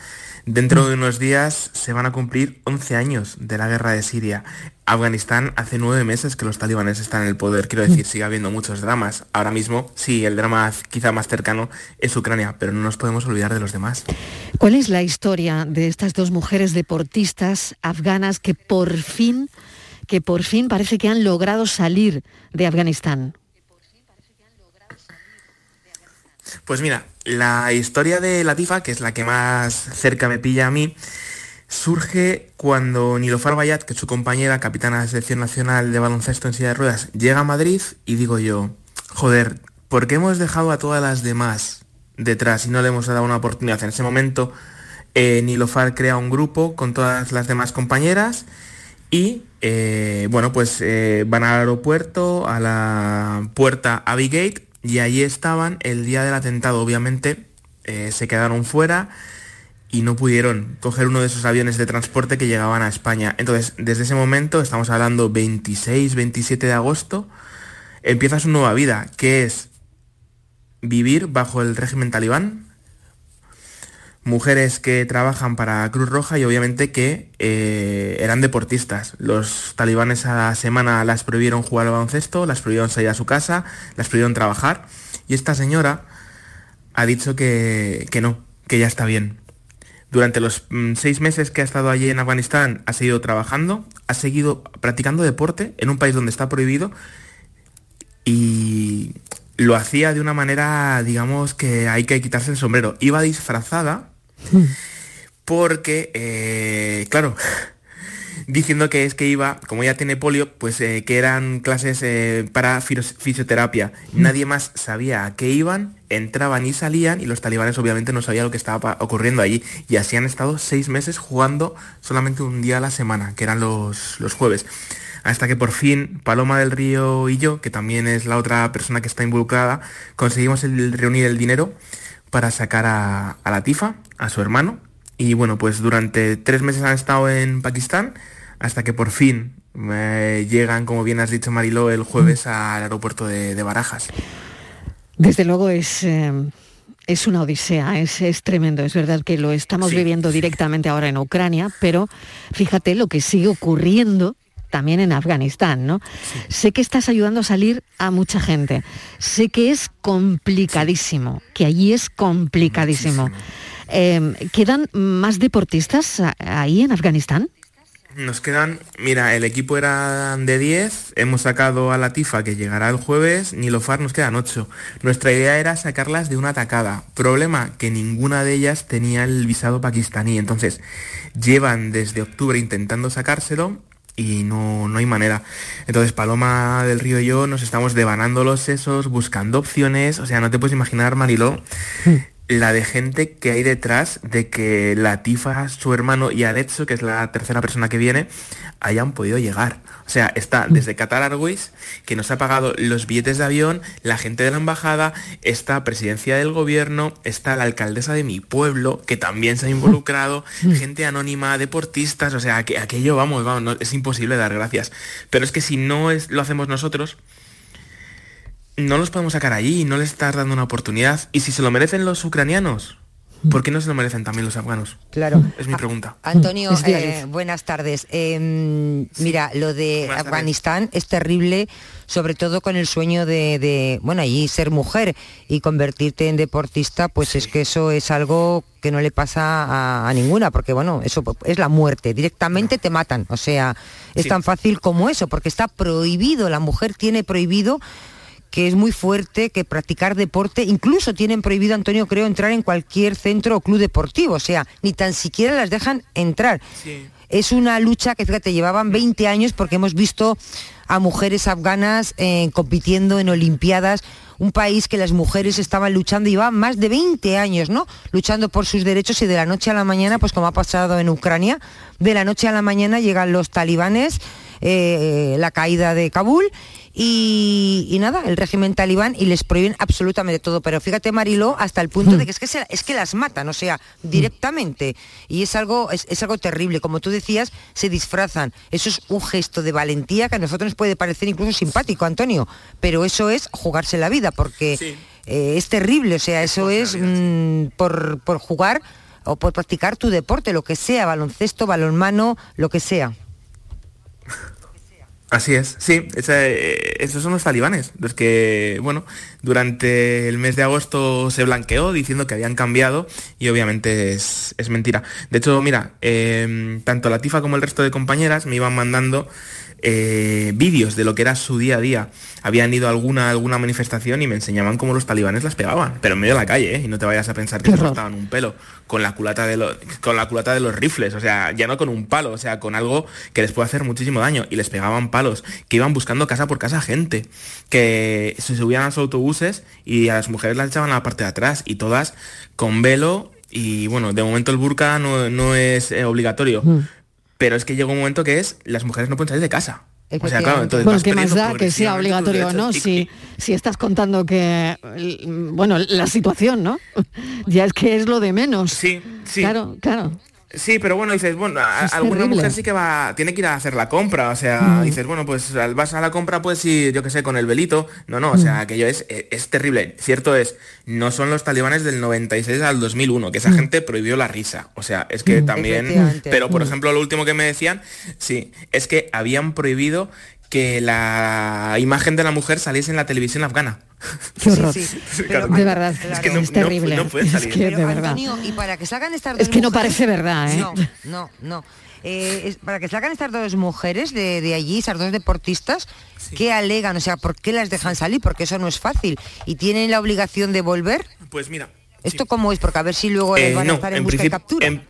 [SPEAKER 24] Dentro de unos días se van a cumplir 11 años de la guerra de Siria. Afganistán hace nueve meses que los talibanes están en el poder. Quiero decir, sigue habiendo muchos dramas. Ahora mismo, sí, el drama quizá más cercano es Ucrania, pero no nos podemos olvidar de los demás.
[SPEAKER 1] ¿Cuál es la historia de estas dos mujeres deportistas afganas que por fin, que por fin parece que han logrado salir de Afganistán?
[SPEAKER 24] Pues mira, la historia de Latifa, que es la que más cerca me pilla a mí, surge cuando Nilofar Bayat, que es su compañera, capitana de la selección nacional de baloncesto en silla de ruedas, llega a Madrid y digo yo, joder, ¿por qué hemos dejado a todas las demás detrás y no le hemos dado una oportunidad? En ese momento, eh, Nilofar crea un grupo con todas las demás compañeras y, eh, bueno, pues eh, van al aeropuerto, a la puerta Abbey Gate, y allí estaban el día del atentado. Obviamente eh, se quedaron fuera y no pudieron coger uno de esos aviones de transporte que llegaban a España. Entonces, desde ese momento, estamos hablando 26, 27 de agosto, empieza su nueva vida, que es vivir bajo el régimen talibán, mujeres que trabajan para Cruz Roja y obviamente que eh, eran deportistas. Los talibanes a la semana las prohibieron jugar al baloncesto, las prohibieron salir a su casa, las prohibieron trabajar y esta señora ha dicho que, que no, que ya está bien. Durante los mm, seis meses que ha estado allí en Afganistán ha seguido trabajando, ha seguido practicando deporte en un país donde está prohibido y lo hacía de una manera, digamos, que hay que quitarse el sombrero. Iba disfrazada porque, eh, claro, diciendo que es que iba, como ella tiene polio, pues eh, que eran clases eh, para fis- fisioterapia. Nadie más sabía a qué iban, entraban y salían y los talibanes obviamente no sabían lo que estaba ocurriendo allí. Y así han estado seis meses jugando solamente un día a la semana, que eran los, los jueves. Hasta que por fin Paloma del Río y yo, que también es la otra persona que está involucrada, conseguimos el- reunir el dinero para sacar a, a la Tifa, a su hermano. Y bueno, pues durante tres meses han estado en Pakistán hasta que por fin eh, llegan, como bien has dicho Mariló, el jueves al aeropuerto de, de Barajas.
[SPEAKER 1] Desde luego es, eh, es una odisea, es, es tremendo. Es verdad que lo estamos viviendo directamente ahora en Ucrania, pero fíjate lo que sigue ocurriendo también en Afganistán, ¿no? Sé que estás ayudando a salir a mucha gente. Sé que es complicadísimo, que allí es complicadísimo. Eh, ¿Quedan más deportistas a- ahí en Afganistán?
[SPEAKER 24] Nos quedan, mira, el equipo era de 10, hemos sacado a la Tifa que llegará el jueves, Nilofar nos quedan 8. Nuestra idea era sacarlas de una atacada. Problema que ninguna de ellas tenía el visado pakistaní, entonces llevan desde octubre intentando sacárselo y no, no hay manera. Entonces Paloma del Río y yo nos estamos devanando los sesos, buscando opciones, o sea, no te puedes imaginar, Mariló, la de gente que hay detrás de que Latifa, su hermano y Arezzo, que es la tercera persona que viene, hayan podido llegar. O sea, está desde Qatar Airways, que nos ha pagado los billetes de avión, la gente de la embajada, está presidencia del gobierno, está la alcaldesa de mi pueblo, que también se ha involucrado, gente anónima, deportistas, o sea, que aquello, vamos, vamos, no- es imposible dar gracias. Pero es que si no es, lo hacemos nosotros, no los podemos sacar allí, no les estás dando una oportunidad. Y si se lo merecen los ucranianos, ¿Por qué no se lo merecen también los afganos?
[SPEAKER 14] Claro.
[SPEAKER 24] Es mi pregunta.
[SPEAKER 14] Antonio, eh, buenas tardes. Eh, Mira, lo de
[SPEAKER 24] Buenas tardes.
[SPEAKER 14] Afganistán es terrible, sobre todo con el sueño de, de, bueno, allí ser mujer y convertirte en deportista, pues es que eso es algo que no le pasa a, a ninguna, porque bueno, eso es la muerte, directamente te matan, o sea, es
[SPEAKER 25] Sí.
[SPEAKER 14] tan fácil como eso, porque está prohibido, la mujer tiene prohibido que es muy fuerte, que practicar deporte, incluso tienen prohibido, Antonio, creo, entrar en cualquier centro o club deportivo, o sea, ni tan siquiera las dejan entrar. Es una lucha que, fíjate, llevaban 20 años porque hemos visto a mujeres afganas eh, compitiendo en Olimpiadas, un país que las mujeres estaban luchando, llevaban más de 20 años, ¿no? Luchando por sus derechos y de la noche a la mañana, pues como ha pasado en Ucrania, de la noche a la mañana llegan los talibanes, eh, la caída de Kabul y, y nada, el régimen talibán y les prohíben absolutamente todo. Pero fíjate, Mariló, hasta el punto de que es que, se- es que las matan, o sea, directamente. Y es algo, es, es algo terrible. Como tú decías, se disfrazan. Eso es un gesto de valentía que a nosotros nos puede parecer incluso simpático, Antonio. Pero eso es jugarse la vida, porque eh, es terrible. O sea, eso es mm, por, por jugar o por practicar tu deporte, lo que sea, baloncesto, balonmano, lo que sea.
[SPEAKER 24] Así es, sí, eh, esos son los talibanes, los que, bueno, durante el mes de agosto se blanqueó diciendo que habían cambiado y obviamente es, mentira. De hecho, mira, eh, tanto la Tifa como el resto de compañeras me iban mandando eh, vídeos de lo que era su día a día. Habían ido a alguna, alguna manifestación y me enseñaban cómo los talibanes las pegaban, pero en medio de la calle, ¿eh? y no te vayas a pensar que se cortaban un pelo con la culata de los, con la culata de los rifles, o sea, ya no con un palo, o sea, con algo que les puede hacer muchísimo daño y les pegaban palos, que iban buscando casa por casa gente, que se subían a los autobuses y a las mujeres las echaban a la parte de atrás y todas con velo y bueno, de momento el burka no, no es eh, obligatorio, pero es que llega un momento que es las mujeres no pueden salir de casa. O sea, claro, entonces
[SPEAKER 1] bueno,
[SPEAKER 24] vas
[SPEAKER 1] ¿qué más da que sea obligatorio o no? Si, si estás contando que, bueno, la situación, ¿no? <laughs> Ya es que es lo de menos.
[SPEAKER 24] Sí, sí.
[SPEAKER 1] Claro, claro.
[SPEAKER 24] Sí, pero bueno, dices, bueno, a- alguna
[SPEAKER 1] terrible.
[SPEAKER 24] mujer sí que va, tiene que ir a hacer la compra, o sea,
[SPEAKER 1] Mm.
[SPEAKER 24] dices, bueno, pues vas a la compra, pues sí, yo qué sé, con el velito. No, no, o sea, aquello es, eh, es terrible. Cierto es, no son los talibanes del 96 al 2001, que esa
[SPEAKER 1] Mm.
[SPEAKER 24] gente prohibió la risa. O sea, es que también, pero por ejemplo, lo último que me decían, sí, es que habían prohibido que la imagen de la mujer saliese en la televisión afgana. <laughs>
[SPEAKER 1] Qué horror.
[SPEAKER 24] Claro.
[SPEAKER 1] de verdad,
[SPEAKER 24] Es que no-
[SPEAKER 1] es
[SPEAKER 24] no-
[SPEAKER 1] terrible.
[SPEAKER 24] no puede
[SPEAKER 1] es
[SPEAKER 24] salir.
[SPEAKER 1] que de
[SPEAKER 14] Pero,
[SPEAKER 1] verdad.
[SPEAKER 14] Antonio, y para que salgan estas
[SPEAKER 1] Es
[SPEAKER 14] dos
[SPEAKER 1] que no
[SPEAKER 14] mujeres-
[SPEAKER 1] parece verdad, ¿eh?
[SPEAKER 14] No, no, no. Eh, es- para que salgan estas dos mujeres de, de allí, esas dos deportistas, ¿qué alegan? O sea, ¿por qué las dejan salir? Porque eso no es fácil. ¿Y tienen la obligación de volver?
[SPEAKER 24] Pues mira.
[SPEAKER 14] ¿Esto cómo es? Porque a ver si luego
[SPEAKER 24] Eh,
[SPEAKER 14] les van a
[SPEAKER 24] no,
[SPEAKER 14] estar en,
[SPEAKER 24] en
[SPEAKER 14] busca y
[SPEAKER 24] principio-
[SPEAKER 14] captura.
[SPEAKER 24] en-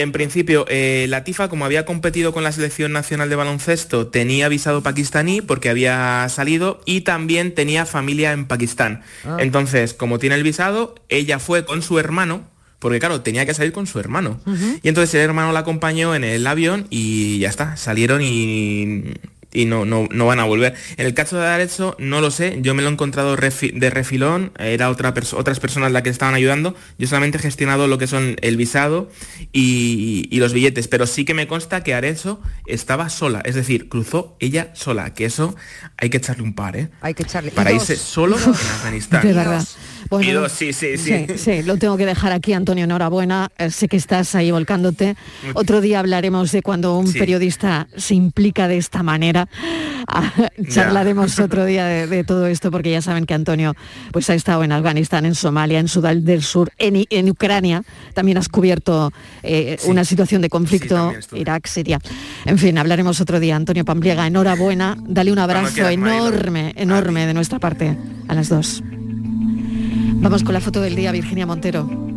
[SPEAKER 24] En principio, eh, la Tifa, como había competido con la selección nacional de baloncesto, tenía visado pakistaní porque había salido y también tenía familia en Pakistán.
[SPEAKER 26] Ah.
[SPEAKER 24] Entonces, como tiene el visado, ella fue con su hermano, porque claro, tenía que salir con su hermano. Y entonces el hermano la acompañó en el avión y ya está, salieron y, y no, no, no van a volver. En el caso de Arezzo, no lo sé, yo me lo he encontrado refi- de refilón, era otra perso- otras personas las que estaban ayudando, yo solamente he gestionado lo que son el visado y, y los billetes, pero sí que me consta que Arezzo estaba sola, es decir, cruzó ella sola, que eso hay que echarle un par, ¿eh?
[SPEAKER 14] Hay que echarle.
[SPEAKER 24] Para irse solo en Afganistán.
[SPEAKER 1] De verdad. Bueno,
[SPEAKER 24] Y dos, sí, sí, sí.
[SPEAKER 1] Sí, sí, lo tengo que dejar aquí, Antonio, enhorabuena. Eh, Sé que estás ahí volcándote. Otro día hablaremos de cuando un
[SPEAKER 24] Sí.
[SPEAKER 1] periodista se implica de esta manera. <laughs> Ah, Charlaremos <laughs> otro día de, de todo esto porque ya saben que Antonio pues ha estado en Afganistán, en Somalia, en Sudán del Sur, en, Ucrania. También has cubierto eh, una situación de conflicto, Irak, Siria. En fin, hablaremos otro día. Antonio Pampliega, enhorabuena. Dale un abrazo enorme, enorme de nuestra parte a las dos. Vamos con la foto del día, Virginia Montero.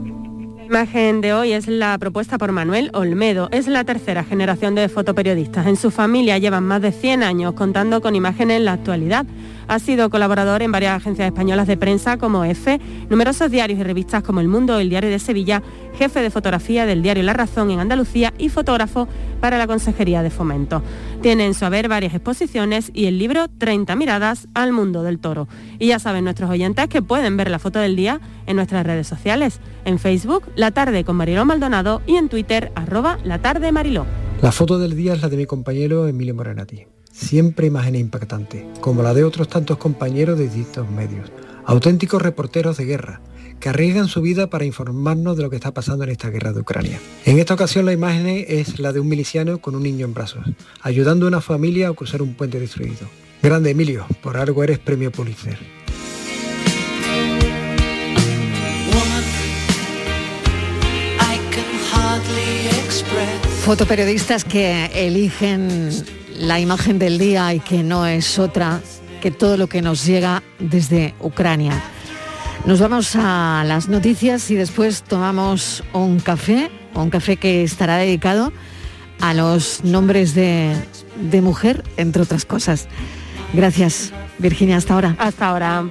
[SPEAKER 27] La imagen de hoy es la propuesta por Manuel Olmedo. Es la tercera generación de fotoperiodistas. En su familia llevan más de 100 años contando con imágenes en la actualidad. Ha sido colaborador en varias agencias españolas de prensa como EFE, numerosos diarios y revistas como El Mundo, El Diario de Sevilla, jefe de fotografía del diario La Razón en Andalucía y fotógrafo para la Consejería de Fomento. Tiene en su haber varias exposiciones y el libro 30 miradas al mundo del toro. Y ya saben nuestros oyentes que pueden ver la foto del día en nuestras redes sociales, en Facebook, La Tarde con Mariló Maldonado y en Twitter, arroba La Tarde Mariló.
[SPEAKER 28] La foto del día es la de mi compañero Emilio Morenati. Siempre imágenes impactantes, como la de otros tantos compañeros de distintos medios. Auténticos reporteros de guerra, que arriesgan su vida para informarnos de lo que está pasando en esta guerra de Ucrania. En esta ocasión la imagen es la de un miliciano con un niño en brazos, ayudando a una familia a cruzar un puente destruido. Grande Emilio, por algo eres premio Pulitzer.
[SPEAKER 1] Fotoperiodistas que eligen la imagen del día y que no es otra que todo lo que nos llega desde Ucrania. Nos vamos a las noticias y después tomamos un café, un café que estará dedicado a los nombres de, de mujer, entre otras cosas. Gracias, Virginia, hasta ahora.
[SPEAKER 27] Hasta ahora.